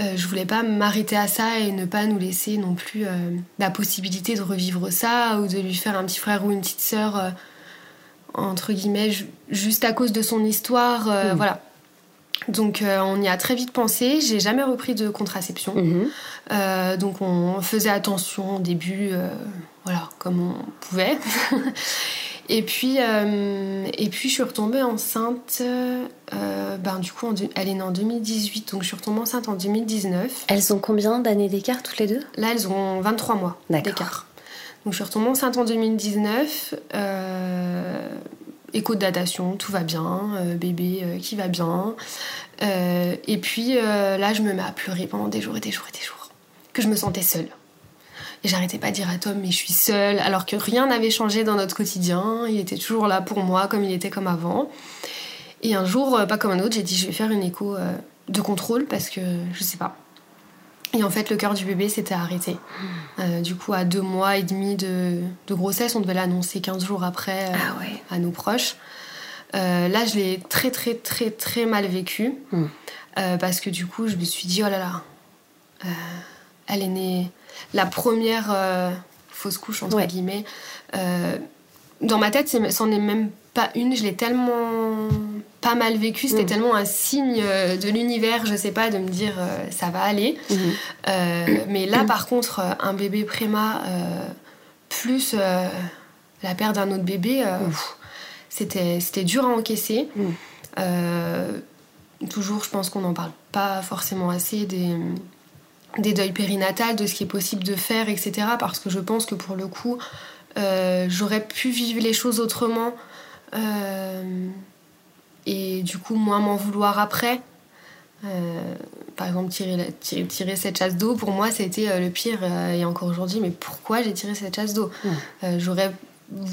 euh, je voulais pas m'arrêter à ça et ne pas nous laisser non plus euh, la possibilité de revivre ça ou de lui faire un petit frère ou une petite sœur, entre guillemets, ju- juste à cause de son histoire. Mm. Voilà. Donc euh, on y a très vite pensé. J'ai jamais repris de contraception. Mhm. Euh, donc on faisait attention au début, euh, voilà, comme on pouvait. et puis, et puis je suis retombée enceinte. ben du coup, en elle est née en 2018, donc je suis retombée enceinte en 2019. Elles ont combien d'années d'écart toutes les deux? Là, elles ont 23 mois d'écart. Donc je suis retombée enceinte en 2019. Euh, écho de datation, tout va bien, euh, bébé euh, qui va bien. Euh, et puis là, je me mets à pleurer pendant des jours et des jours et des jours. Que je me sentais seule. Et j'arrêtais pas de dire à Tom, mais je suis seule, alors que rien n'avait changé dans notre quotidien. Il était toujours là pour moi, comme il était comme avant. Et un jour, pas comme un autre, j'ai dit, je vais faire une écho de contrôle parce que je sais pas. Et en fait, le cœur du bébé s'était arrêté. Euh, du coup, à deux mois et demi de, de grossesse, on devait l'annoncer 15 jours après euh, Ah ouais. à nos proches. Euh, là, je l'ai très, très, très, très mal vécu. Mm. Euh, parce que du coup, je me suis dit, oh là là, elle est née la première fausse couche, entre Ouais. guillemets. Dans ma tête, c'en est même pas une. Je l'ai tellement pas mal vécu. C'était Mm. tellement un signe euh, de l'univers, je sais pas, de me dire, euh, ça va aller. Mhm. Euh, mais là, par contre, un bébé préma euh, plus la perte d'un autre bébé, pff, c'était c'était dur à encaisser. Mm. Toujours, je pense qu'on n'en parle pas forcément assez des, des deuils périnatales, de ce qui est possible de faire, etc. Parce que je pense que pour le coup, j'aurais pu vivre les choses autrement et du coup moins m'en vouloir après. par exemple, tirer, tirer, cette chasse d'eau, pour moi, c'était le pire. et encore aujourd'hui, mais pourquoi j'ai tiré cette chasse d'eau? J'aurais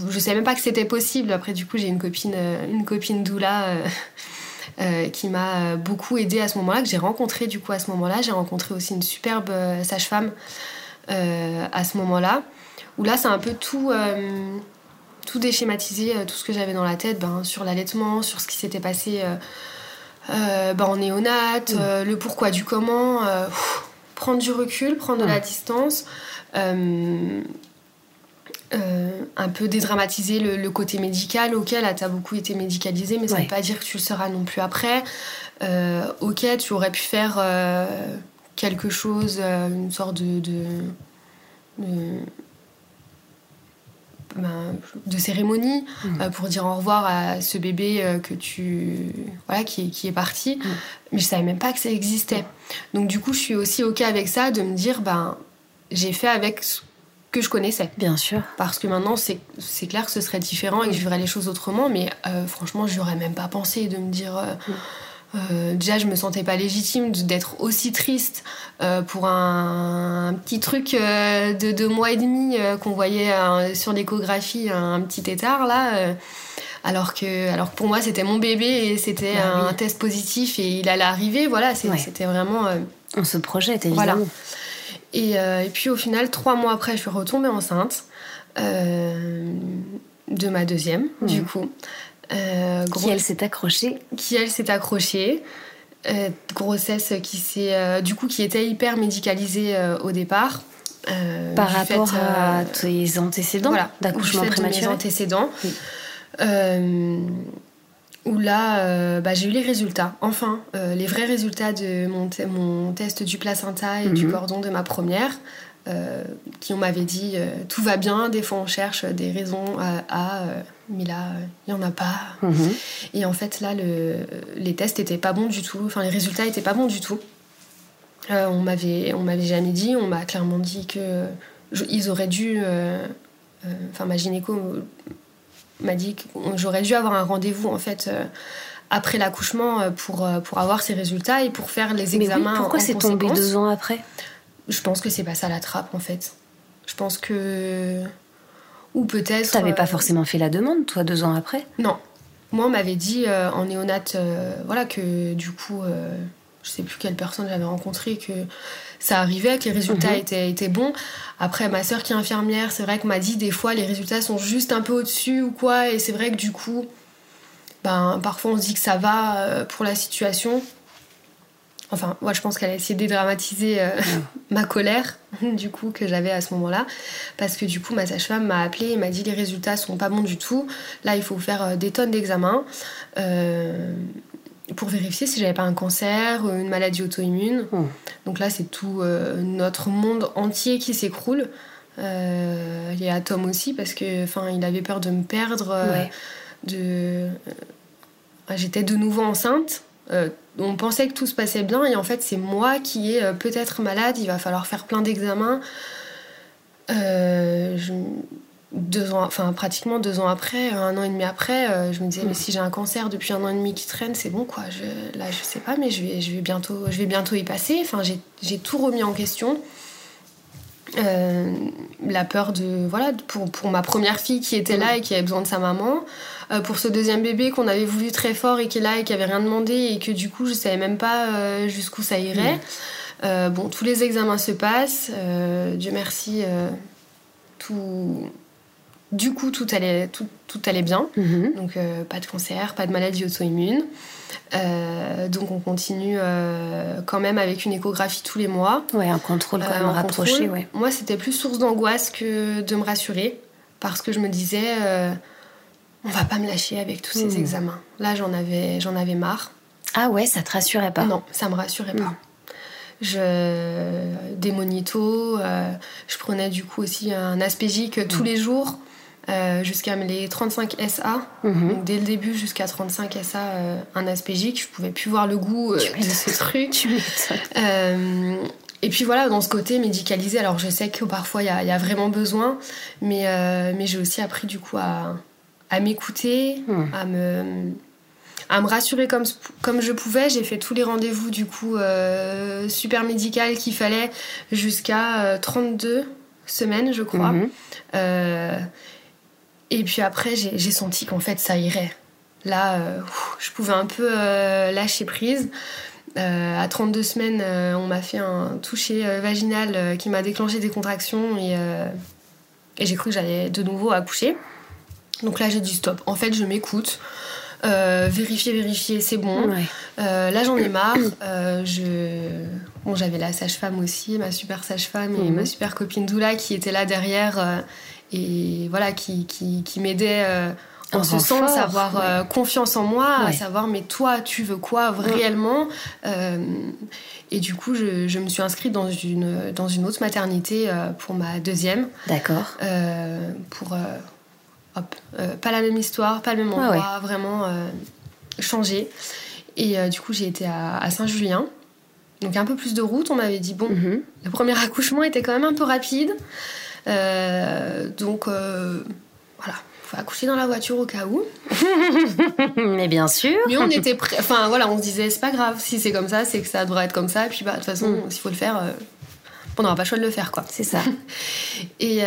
je savais même pas que c'était possible. Après, du coup, j'ai une copine, une copine doula euh, qui m'a beaucoup aidée à ce moment-là, que j'ai rencontré du coup à ce moment-là. J'ai rencontré aussi une superbe euh, sage-femme euh, à ce moment-là, où là, c'est un peu tout, tout déschématisé, tout ce que j'avais dans la tête ben, sur l'allaitement, sur ce qui s'était passé ben, en néonate, mmh. le pourquoi du comment, prendre du recul, prendre de la distance. Euh, un peu dédramatiser le, côté médical. Ok, là, tu as beaucoup été médicalisé, mais ça ne veut pas dire que tu le seras non plus après. Euh, ok, tu aurais pu faire euh, quelque chose, une sorte de. de, ben, cérémonie mm. pour dire au revoir à ce bébé que tu voilà qui, qui est parti mm. mais je savais même pas que ça existait donc du coup je suis aussi ok avec ça de me dire ben j'ai fait avec que je connaissais. Bien sûr. Parce que maintenant, c'est clair que ce serait différent et que je vivrais les choses autrement, mais euh, franchement, je n'aurais même pas pensé de me dire. Euh, mm. Euh, déjà, je me sentais pas légitime d'être aussi triste pour un, petit truc de deux mois et demi qu'on voyait sur l'échographie, un, petit étard là. alors que, alors pour moi, c'était mon bébé et c'était bah un, test positif et il allait arriver. Voilà, c'était vraiment. On se projette évidemment. Voilà. Euh, et, puis au final, trois mois après, je suis retombée enceinte euh, de ma deuxième, mmh. du coup. Euh, qui elle s'est accrochée Qui elle s'est accrochée. grossesse qui s'est du coup qui était hyper médicalisée au départ. Par rapport à tes antécédents voilà, d'accouchement prématuré. Mes antécédents. Oui où là, euh, bah, j'ai eu les résultats. Enfin, euh, les vrais résultats de mon, mon test du placenta et du mhm. cordon de ma première, euh, qui on m'avait dit tout va bien, des fois on cherche des raisons à, mais là, il n'y en a pas. Mhm. Et en fait, là, le, les tests n'étaient pas bons du tout, enfin les résultats n'étaient pas bons du tout. on m'avait on m'avait jamais dit, on m'a clairement dit que ils auraient dû, enfin ma gynéco m'a dit que j'aurais dû avoir un rendez-vous en fait euh, après l'accouchement euh, pour, euh, pour avoir ces résultats et pour faire les examens. Mais pourquoi c'est tombé deux ans après? Je pense que c'est pas ça la trappe en fait. Je pense que. Ou peut-être. T'avais pas forcément fait la demande, toi, deux ans après? Non. Moi, on m'avait dit en néonate, voilà, que du coup, je sais plus quelle personne j'avais rencontré, que ça arrivait, que les résultats mhm. étaient, étaient, bons. Après, ma sœur qui est infirmière, c'est vrai que m'a dit des fois les résultats sont juste un peu au-dessus ou quoi, et c'est vrai que du coup, ben, parfois on se dit que ça va euh, pour la situation. Enfin, moi je pense qu'elle a essayé de dédramatiser euh, ma colère, du coup, que j'avais à ce moment-là. Parce que du coup, ma sage-femme m'a appelé et m'a dit les résultats sont pas bons du tout. Là, il faut faire euh, des tonnes d'examens pour vérifier si j'avais pas un cancer, une maladie auto-immune. Donc là, c'est tout euh, notre monde entier qui s'écroule. Euh, il y a Tom aussi parce que, enfin, il avait peur de me perdre. Euh, de, j'étais de nouveau enceinte. On pensait que tout se passait bien et en fait, c'est moi qui est peut-être malade. Il va falloir faire plein d'examens. Je deux ans, enfin pratiquement deux ans après, un an et demi après, euh, je me disais mais si j'ai un cancer depuis un an et demi qui traîne, c'est bon quoi. Je, là je sais pas, mais je vais, je vais bientôt, je vais bientôt y passer. Enfin j'ai tout remis en question. Euh, la peur de voilà pour, pour, ma première fille qui était là et qui avait besoin de sa maman, euh, pour ce deuxième bébé qu'on avait voulu très fort et qui est là et qui avait rien demandé et que du coup je savais même pas jusqu'où ça irait. bon, tous les examens se passent. Dieu merci, tout du coup, tout allait, tout, tout allait bien. Mhm. Donc, euh, pas de cancer, pas de maladie auto-immune. Euh, donc, on continue euh, quand même avec une échographie tous les mois. Ouais, un contrôle quand même rapproché. Ouais. Moi, c'était plus source d'angoisse que de me rassurer. Parce que je me disais, on va pas me lâcher avec tous ces hmm. examens. Là, j'en avais, j'en avais marre. Ah ouais, ça te rassurait pas? Non, ça me rassurait pas. Hmm. Je, des monitos, je prenais du coup aussi un aspégique tous hmm. les jours. Euh, jusqu'à les 35 SA. Mhm. Donc dès le début jusqu'à 35 SA, euh, un aspégique. Je pouvais plus voir le goût euh, de ce truc. et puis voilà, dans ce côté médicalisé, alors je sais que parfois il y, a vraiment besoin, mais, mais j'ai aussi appris du coup à, à m'écouter, hmm. à me à me rassurer comme, comme je pouvais. J'ai fait tous les rendez-vous du coup super médical qu'il fallait jusqu'à 32 semaines, je crois. Mhm. et puis après, j'ai senti qu'en fait, ça irait. Là, je pouvais un peu lâcher prise. à 32 semaines, on m'a fait un toucher vaginal qui m'a déclenché des contractions et, et j'ai cru que j'allais de nouveau accoucher. Donc là, j'ai dit stop. En fait, je m'écoute. Euh, vérifier, vérifier, c'est bon. Euh, là, j'en ai marre. Euh, je... bon, j'avais la sage-femme aussi, ma super sage-femme et ma mhm. super copine Doula qui était là derrière et voilà, qui, qui, qui m'aidait en ce sens, à avoir confiance en moi, à savoir mais toi, tu veux quoi réellement Et du coup, je, je, me suis inscrite dans une, dans une autre maternité pour ma deuxième. D'accord. pour hop, euh, pas la même histoire, pas le même ah endroit, vraiment euh, changé. Et euh, du coup, j'ai été à, Saint-Julien. Donc un peu plus de route, on m'avait dit, bon, mhm. le premier accouchement était quand même un peu rapide. donc voilà, faut accoucher dans la voiture au cas où. Mais bien sûr. Mais on était prêts. Enfin voilà, on se disait, c'est pas grave, si c'est comme ça, c'est que ça devrait être comme ça. Et puis bah, de toute façon, mm. s'il faut le faire, on n'aura pas le choix de le faire, quoi. C'est ça. et,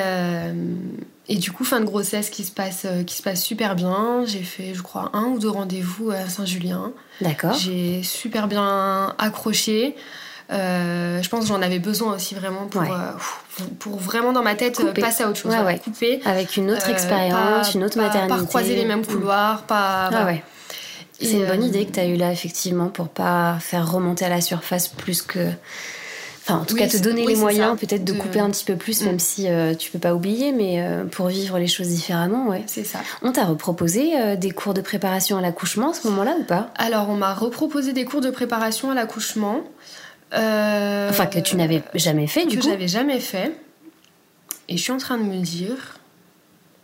et du coup, fin de grossesse qui se passe, euh, qui se passe super bien. J'ai fait, je crois, un ou deux rendez-vous à Saint-Julien. D'accord. J'ai super bien accroché. Euh, je pense que j'en avais besoin aussi vraiment pour, euh, pour vraiment dans ma tête passer à autre chose. Ouais, Couper. Avec une autre expérience, une autre maternité. Pas croiser les mêmes mm. couloirs, pas. Ah ouais. C'est une bonne idée que tu as eue là, effectivement, pour pas faire remonter à la surface plus que Enfin, en tout cas, te donner les moyens peut-être de, couper un petit peu plus, même mm. si euh, tu peux pas oublier, mais euh, pour vivre les choses différemment, ouais. C'est ça. On t'a reproposé euh, des cours de préparation à l'accouchement à ce moment-là ou pas? Alors, on m'a reproposé des cours de préparation à l'accouchement. Enfin, que tu n'avais jamais fait, du coup Que j'avais jamais fait. Et je suis en train de me dire,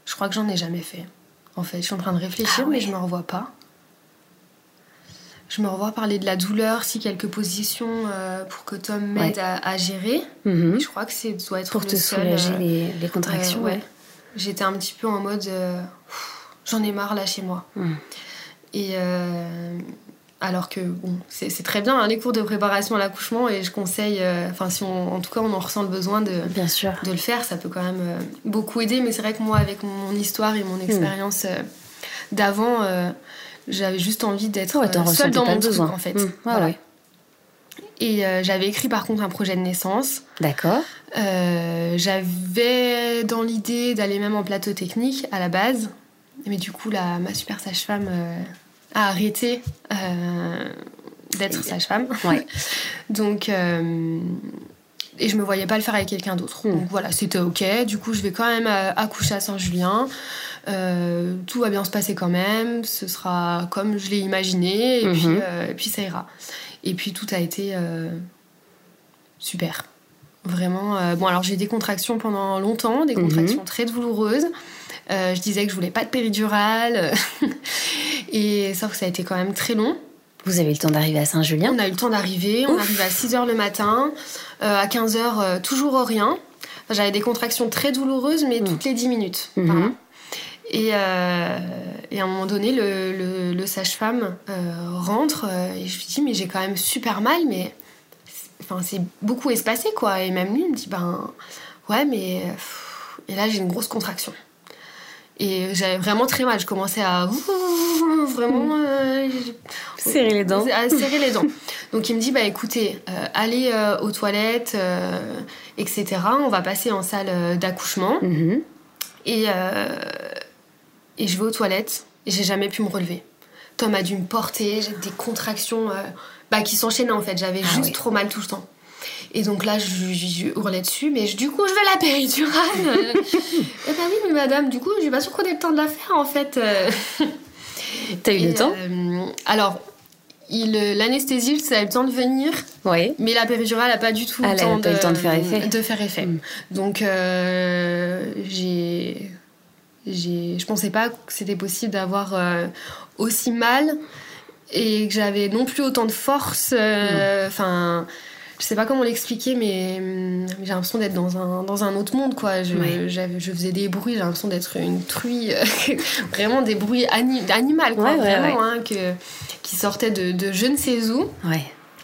je crois que j'en ai jamais fait. En fait, je suis en train de réfléchir, ah mais je me revois pas. Je me revois parler de la douleur, si quelques positions euh, pour que Tom m'aide à, gérer. Mhm. Je crois que c'est doit être pour te soulager euh, les, contractions. ouais. J'étais un petit peu en mode euh, j'en ai marre là chez moi. Et alors que bon, c'est très bien hein, les cours de préparation à l'accouchement et je conseille, enfin si on, en tout cas on en ressent le besoin de, bien sûr. de le faire, ça peut quand même beaucoup aider. Mais c'est vrai que moi avec mon histoire et mon mhm. expérience d'avant j'avais juste envie d'être euh, seule dans mon besoin en fait. Mmh. ouais. Et euh, j'avais écrit par contre un projet de naissance. D'accord. Euh, j'avais dans l'idée d'aller même en plateau technique à la base. Mais du coup, la, ma super sage-femme a arrêté d'être sage-femme. Ouais. Donc, et je me voyais pas le faire avec quelqu'un d'autre. Mmh. Donc voilà, c'était ok. Du coup, je vais quand même accoucher à Saint-Julien. Euh, tout va bien se passer quand même, ce sera comme je l'ai imaginé, et, puis, mhm. euh, puis ça ira. Et puis tout a été euh, super. Vraiment. bon, alors j'ai eu des contractions pendant longtemps, des mhm. contractions très douloureuses. je disais que je voulais pas de péridurale. et sauf que ça a été quand même très long. Vous avez eu le temps d'arriver à Saint-Julien? On a eu le temps d'arriver. On arrive à 6 h le matin. à 15 h, toujours rien. J'avais des contractions très douloureuses, mais mm. toutes les 10 minutes. Mhm. Euh, et, à un moment donné, le, sage-femme euh, rentre euh, et je lui dis mais j'ai quand même super mal, mais enfin c'est beaucoup espacé quoi. Et même lui il me dit ben ouais mais et là j'ai une grosse contraction. Et j'avais vraiment très mal. Je commençais à vraiment serrer les dents. À serrer les dents. Donc il me dit bah écoutez, allez aux toilettes, etc. On va passer en salle d'accouchement. Mm-hmm. Et et je vais aux toilettes et j'ai jamais pu me relever. Tom a dû me porter, j'ai des contractions euh, bah, qui s'enchaînaient en fait, j'avais ah juste trop mal tout le temps. Et donc là, je, hurlais dessus, mais du coup, je veux la péridurale. et bah oui, mais madame, du coup, j'ai pas sûr qu'on ait le temps de la faire en fait. T'as eu le temps? Euh, Alors, l'anesthésie, ça a eu le temps de venir. Oui. Mais la péridurale n'a pas du tout le, temps de, le temps de faire effet. De faire effet. Mm. Donc, euh, j'ai je pensais pas que c'était possible d'avoir euh, aussi mal et que j'avais non plus autant de force. Euh, enfin, je sais pas comment l'expliquer, mais hum, j'ai l'impression d'être dans un, dans un autre monde, quoi. Je, je faisais des bruits, j'ai l'impression d'être une truie, vraiment des bruits animaux, quoi. vraiment, hein, que qui sortait de, de je ne sais où.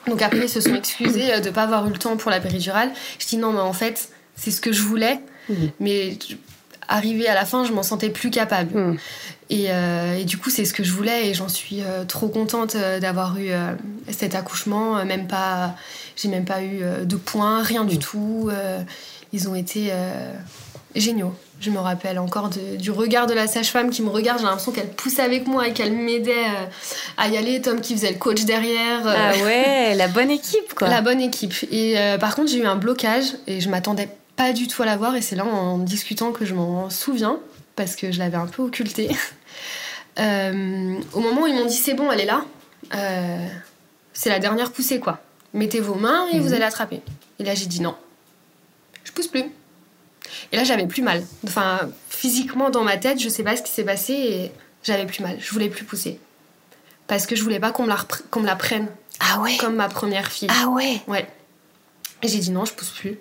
Donc après, ils se sont excusés euh, de ne pas avoir eu le temps pour la péridurale. Je dis non, mais en fait, c'est ce que je voulais. Mhm. Mais je- arrivé à la fin, je m'en sentais plus capable. Et, euh, et du coup, c'est ce que je voulais et j'en suis euh, trop contente euh, d'avoir eu euh, cet accouchement. Même pas, j'ai même pas eu de points, rien du tout. Euh, ils ont été géniaux. Je me rappelle encore de- du regard de la sage-femme qui me regarde. J'ai l'impression qu'elle poussait avec moi et qu'elle m'aidait à y aller. Tom qui faisait le coach derrière. Ah ouais, la bonne équipe quoi. la bonne équipe. Et par contre, j'ai eu un blocage et je m'attendais pas du tout à l'avoir. Et c'est là, en discutant, que je m'en souviens parce que je l'avais un peu occulté. Euh, au moment où ils m'ont dit c'est bon, elle est là, euh, c'est la dernière poussée quoi. Mettez vos mains et vous allez attraper. Et là, j'ai dit non, je pousse plus. Et là, j'avais plus mal. Enfin, physiquement dans ma tête, je sais pas ce qui s'est passé et j'avais plus mal. Je voulais plus pousser parce que je voulais pas qu'on me la, qu'on me la prenne Ah ouais. comme ma première fille. Ah ouais. Ouais. Et j'ai dit non, je pousse plus.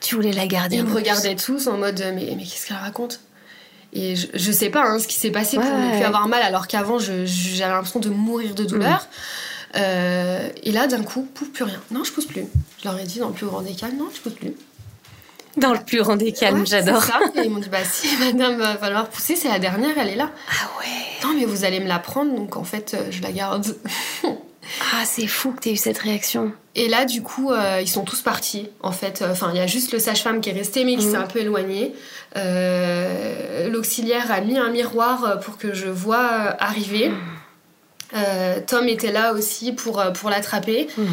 Tu voulais la garder. Ils me regardaient tous en mode mais, mais qu'est-ce qu'elle raconte? Et je, je sais pas hein, ce qui s'est passé pour Ouais, ne ouais. plus avoir mal alors qu'avant j'avais l'impression de mourir de douleur. Euh, et là d'un coup, pouf, plus rien. Non, je pousse plus. Je leur ai dit dans le plus grand des calmes, non, je pousse plus. Dans le plus grand des calmes, Ouais, j'adore. c'est ça. Et ils m'ont dit bah si madame va falloir pousser, c'est la dernière, elle est là. Ah ouais. Non mais vous allez me la prendre donc en fait euh, je la garde. Ah c'est fou que t'aies eu cette réaction. Et là, du coup, euh, ils sont tous partis, en fait. Enfin, il y a juste le sage-femme qui est resté, mais qui Mhm. s'est un peu éloigné. Euh, L'auxiliaire a mis un miroir pour que je vois euh, arriver. Euh, Tom était là aussi pour, euh, pour l'attraper. Mhm.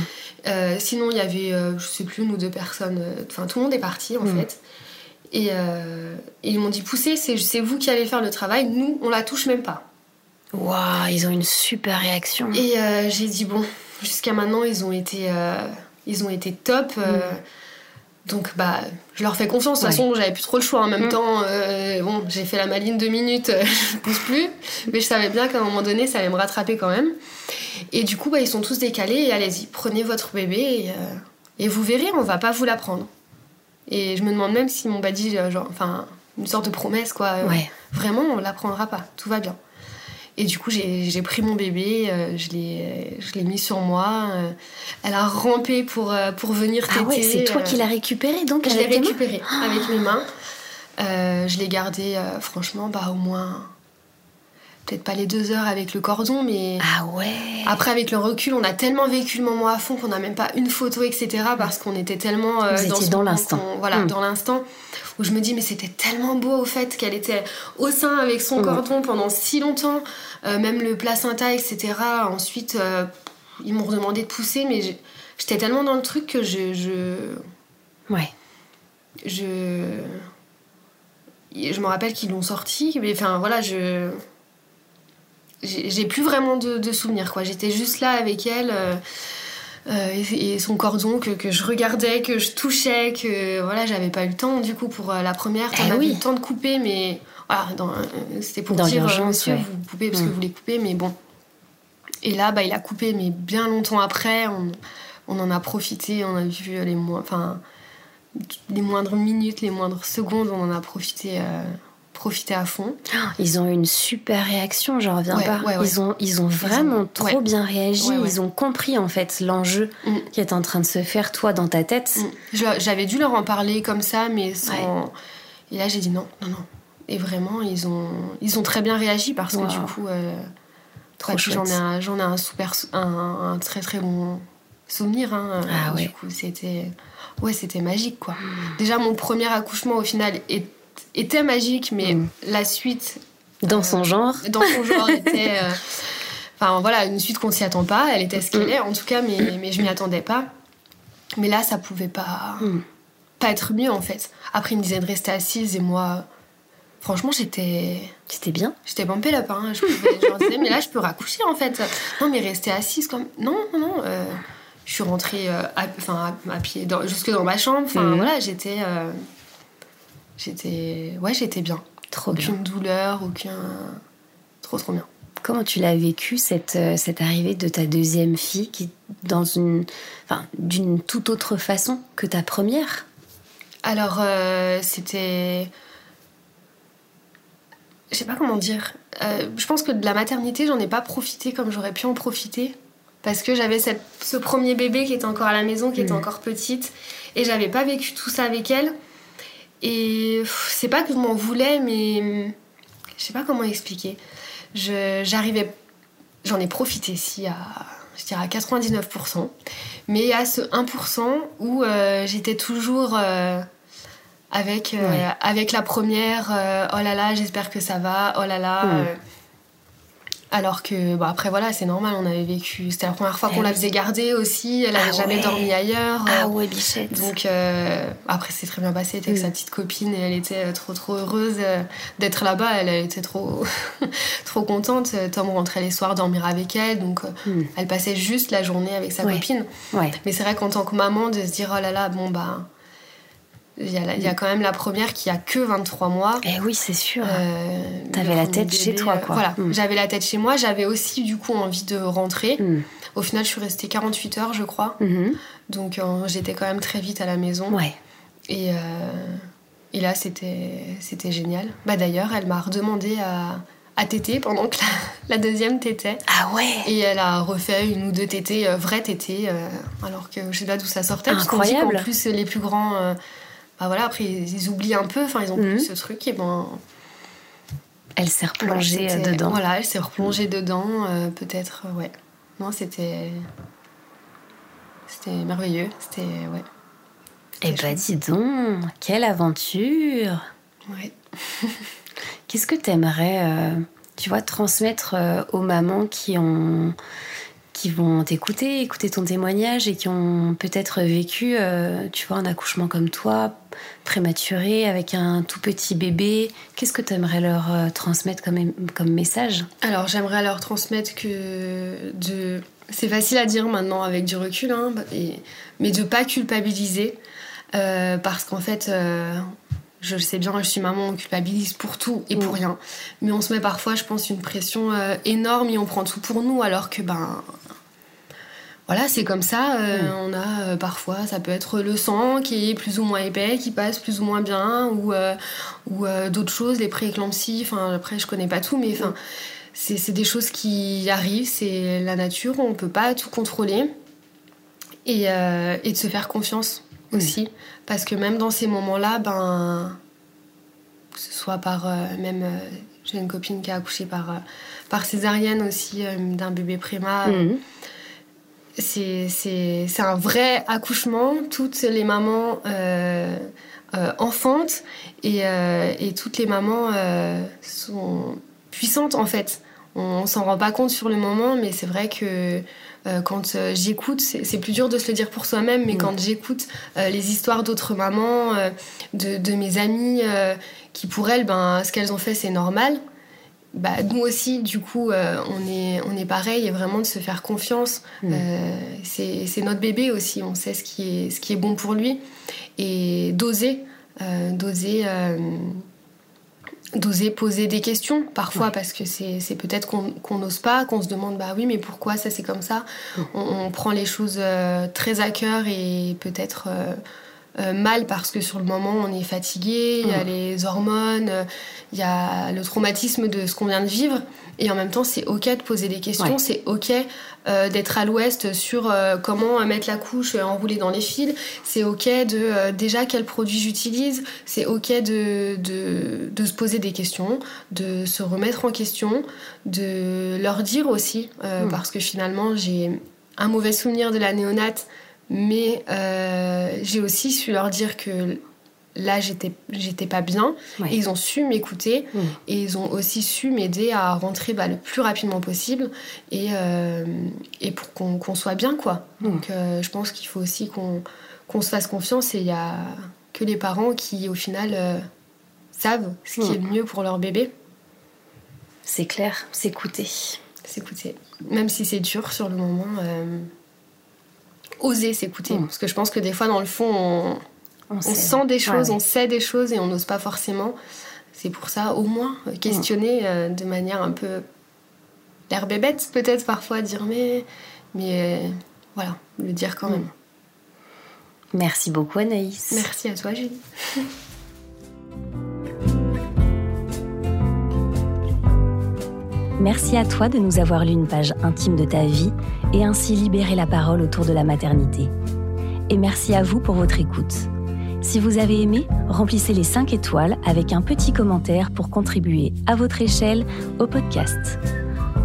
Euh, sinon, il y avait, euh, je sais plus, une ou deux personnes. euh, Enfin, tout le monde est parti, en Mhm. fait. Et, euh, et ils m'ont dit, poussez, c'est vous qui allez faire le travail. Nous, on la touche même pas. Waouh, ils ont une super réaction. Et euh, j'ai dit bon, jusqu'à maintenant ils ont été, euh, ils ont été top. euh, Donc bah, je leur fais confiance. De toute Ouais. façon, j'avais plus trop le choix. En même Mm. temps, bon, j'ai fait la maline deux minutes, je pousse plus. Mais je savais bien qu'à un moment donné, ça allait me rattraper quand même. Et du coup, bah, ils sont tous décalés. Et allez-y, prenez votre bébé et, et vous verrez, on va pas vous la prendre. Et je me demande même pas dit, euh, genre, enfin, une sorte de promesse quoi. Ouais. Vraiment, on la prendra pas. Tout va bien. Et du coup, j'ai pris mon bébé, euh, je l'ai mis sur moi. euh, elle a rampé pour, euh, pour venir téter. Ah ouais, c'est toi euh, qui l'as récupéré donc Je l'ai récupéré avec mes mains. Euh, je l'ai gardé, euh, franchement, bah, au moins. Peut-être pas les deux heures avec le cordon, mais. Ah ouais. Après, avec le recul, on a tellement vécu le moment à fond qu'on n'a même pas une photo, etc. Parce qu'on était tellement euh, Vous étiez ce dans l'instant. Voilà, dans l'instant. Où je me dis, mais c'était tellement beau au fait qu'elle était au sein avec son cordon pendant si longtemps. Euh, même le placenta, etc. Ensuite, euh, ils m'ont redemandé de pousser, mais j'étais tellement dans le truc que je. je Ouais. je je me rappelle qu'ils l'ont sorti mais enfin voilà je j'ai plus vraiment de, de souvenirs quoi j'étais juste là avec elle euh, et, et son cordon que, que je regardais que je touchais que voilà j'avais pas eu le temps du coup pour euh, la première Eh t'en as oui. eu le temps de couper mais voilà dans- euh, c'était pour Dans dire euh, monsieur ouais. vous coupez parce Mm. que vous voulez couper mais bon et là bah il a coupé mais bien longtemps après on, on en a profité on a vu les moindres minutes, les moindres secondes, on en a profité, euh, profité à fond. Ils ont eu une super réaction, j'en reviens Ouais, pas. ouais, ouais. Ils, ont, ils ont vraiment trop bien réagi. Ils ont compris en fait l'enjeu Mm. qui est en train de se faire toi dans ta tête. Mm. J'avais dû leur en parler comme ça, mais sans. Et là, j'ai dit non, non, non. Et vraiment, ils ont, ils ont très bien réagi parce que Wow. du coup, euh, j'en ai, un, j'en ai un super, un, un très très bon souvenir. hein. Ah Du coup, c'était, ouais, c'était magique quoi. Mm. Déjà, mon premier accouchement au final est- était magique, mais Mm. la suite Dans son genre. dans son genre était. euh, Enfin voilà, une suite qu'on s'y attend pas. Elle était ce qu'elle est en tout cas, mais, mais je m'y attendais pas. Mais là, ça pouvait pas, Mm. pas être mieux en fait. Après, il me disait de rester assise et moi, franchement, j'étais. C'était bien. J'étais bumpé là hein. je, pouvais, disais, mais là, je peux raccoucher en fait. Non, mais rester assise comme. Non, non, non. euh, je suis rentrée euh, à, enfin, à, à pied dans- jusque dans ma chambre. Enfin, voilà, j'étais. euh, j'étais. Ouais, j'étais bien. Trop bien. Aucune douleur, aucun. Trop, trop bien. Comment tu l'as vécu cette, euh, cette arrivée de ta deuxième fille qui dans une enfin d'une toute autre façon que ta première? Alors, euh, c'était. je sais pas comment dire. Euh, je pense que de la maternité, j'en ai pas profité comme j'aurais pu en profiter. Parce que j'avais ce premier bébé qui était encore à la maison, qui était mm. encore petite. Et j'avais pas vécu tout ça avec elle. Et c'est pas que je m'en voulais, mais je sais pas comment expliquer. J'arrivais. J'en ai profité, si, à, je dirais à 99%. Mais a ce 1% où euh, j'étais toujours. Euh, avec, euh, avec la première, oh là là, j'espère que ça va, oh là là. Euh. Alors que, bon, après voilà, c'est normal, on avait vécu. C'était la première fois qu'on la faisait garder aussi, elle n'avait ah jamais dormi ailleurs. Ah ouais, bichette. Donc, après, c'est très bien passé, elle était avec sa petite copine et elle était trop, trop heureuse d'être là-bas, elle était trop, trop contente. Tom rentrait les soirs dormir avec elle, donc hmm. elle passait juste la journée avec sa copine. Mais c'est vrai qu'en tant que maman, de se dire, oh là là, bon, bah il y, a, quand même la première qui a que 23 mois. Eh oui, c'est sûr. Euh, T'avais la tête chez toi, quoi. Voilà, hmm. j'avais la tête chez moi. J'avais aussi, du coup, envie de rentrer. Hmm. Au final, je suis restée 48 heures, je crois. Hmm. Donc, euh, j'étais quand même très vite à la maison. Ouais. Et, euh, et là, c'était génial. Bah, D'ailleurs, elle m'a redemandé à, à téter pendant que la, deuxième tétait. Ah ouais Et elle a refait une ou deux tétés, euh, vraies tétés, alors que je sais pas d'où ça sortait. Incroyable. Parce en plus, les plus grands bah voilà, après ils, oublient un peu, enfin ils ont plus mhm. ce truc et ben. Elle s'est replongée dedans. Voilà, elle s'est replongée dedans, euh, peut-être, euh, ouais. Non, c'était. C'était merveilleux, c'était. Ouais. Eh bah dis donc, quelle aventure Ouais. Qu'est-ce que t'aimerais, euh, tu vois, transmettre aux mamans qui ont qui vont t'écouter, écouter ton témoignage et qui ont peut-être vécu, euh, tu vois, un accouchement comme toi, prématuré, avec un tout petit bébé. Qu'est-ce que tu aimerais leur euh, transmettre comme, comme message? Alors, j'aimerais leur transmettre que de... c'est facile à dire maintenant avec du recul, hein, et... mais de pas culpabiliser. Euh, parce qu'en fait, je le sais bien, je suis maman, on culpabilise pour tout et pour mm. rien. Mais on se met parfois, je pense, une pression euh, énorme et on prend tout pour nous, alors que, ben. Voilà, c'est comme ça. Euh, mm. On a euh, parfois, ça peut être le sang qui est plus ou moins épais, qui passe plus ou moins bien, ou, ou d'autres choses, les prééclampsies. Enfin, après, je connais pas tout, mais enfin, c'est des choses qui arrivent, c'est la nature, on peut pas tout contrôler. Et, et de se faire confiance aussi. Parce que même dans ces moments-là, ben, que ce soit par euh, même. Euh, j'ai une copine qui a accouché par, euh, par césarienne aussi d'un bébé préma. Mhm. C'est un vrai accouchement. Toutes les mamans enfantent et, et, toutes les mamans sont puissantes en fait. On, s'en rend pas compte sur le moment, mais c'est vrai que euh, quand euh, j'écoute, c'est plus dur de se le dire pour soi-même, mais mm. quand j'écoute euh, les histoires d'autres mamans, de, mes amies, qui pour elles, ben, ce qu'elles ont fait, c'est normal. Bah, nous aussi, du coup, on, est, on est pareil et vraiment de se faire confiance. Mm. c'est notre bébé aussi, on sait ce qui est, ce qui est bon pour lui. Et d'oser, d'oser d'oser poser des questions parfois parce que c'est peut-être qu'on n'ose pas, qu'on se demande bah oui mais pourquoi ça c'est comme ça? On, prend les choses euh, très à cœur et peut-être euh, mal parce que sur le moment on est fatigué, il y a les hormones, il y a le traumatisme de ce qu'on vient de vivre et en même temps c'est ok de poser des questions, c'est ok euh, d'être à l'ouest sur euh, comment mettre la couche enroulée dans les fils. C'est ok de déjà quel produit j'utilise. C'est ok de, de, se poser des questions, de se remettre en question, de leur dire aussi, hmm. parce que finalement j'ai un mauvais souvenir de la néonate, mais j'ai aussi su leur dire que là j'étais j'étais pas bien. Et ils ont su m'écouter mm. et ils ont aussi su m'aider à rentrer bah, le plus rapidement possible et, euh, et pour qu'on soit bien quoi. Mm. donc euh, je pense qu'il faut aussi qu'on se fasse confiance et il y a que les parents qui au final euh, savent ce qui est le mieux pour leur bébé. C'est clair s'écouter s'écouter même si c'est dur sur le moment oser s'écouter parce que je pense que des fois dans le fond on on, sent des choses, on sait des choses et on n'ose pas forcément. C'est pour ça, au moins, euh, questionner euh, de manière un peu l'air bébête, peut-être parfois, dire mais. Mais euh, voilà, le dire quand même. Merci beaucoup, Anaïs. Merci à toi, Julie. Merci à toi de nous avoir lu une page intime de ta vie et ainsi libérer la parole autour de la maternité. Et merci à vous pour votre écoute. Si vous avez aimé, remplissez les 5 étoiles avec un petit commentaire pour contribuer à votre échelle au podcast.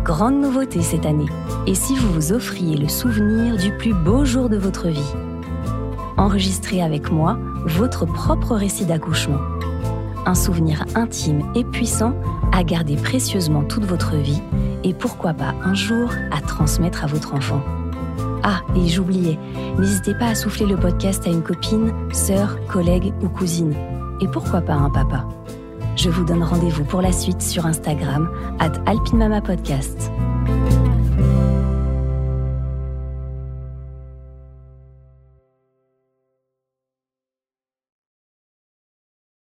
Grande nouveauté cette année. Et si vous vous offriez le souvenir du plus beau jour de votre vie? Enregistrez avec moi votre propre récit d'accouchement. Un souvenir intime et puissant à garder précieusement toute votre vie et pourquoi pas un jour à transmettre à votre enfant. Ah, et j'oubliais, n'hésitez pas à souffler le podcast à une copine, sœur, collègue ou cousine. Et pourquoi pas un papa Je vous donne rendez-vous pour la suite sur Instagram, at alpinemamapodcast.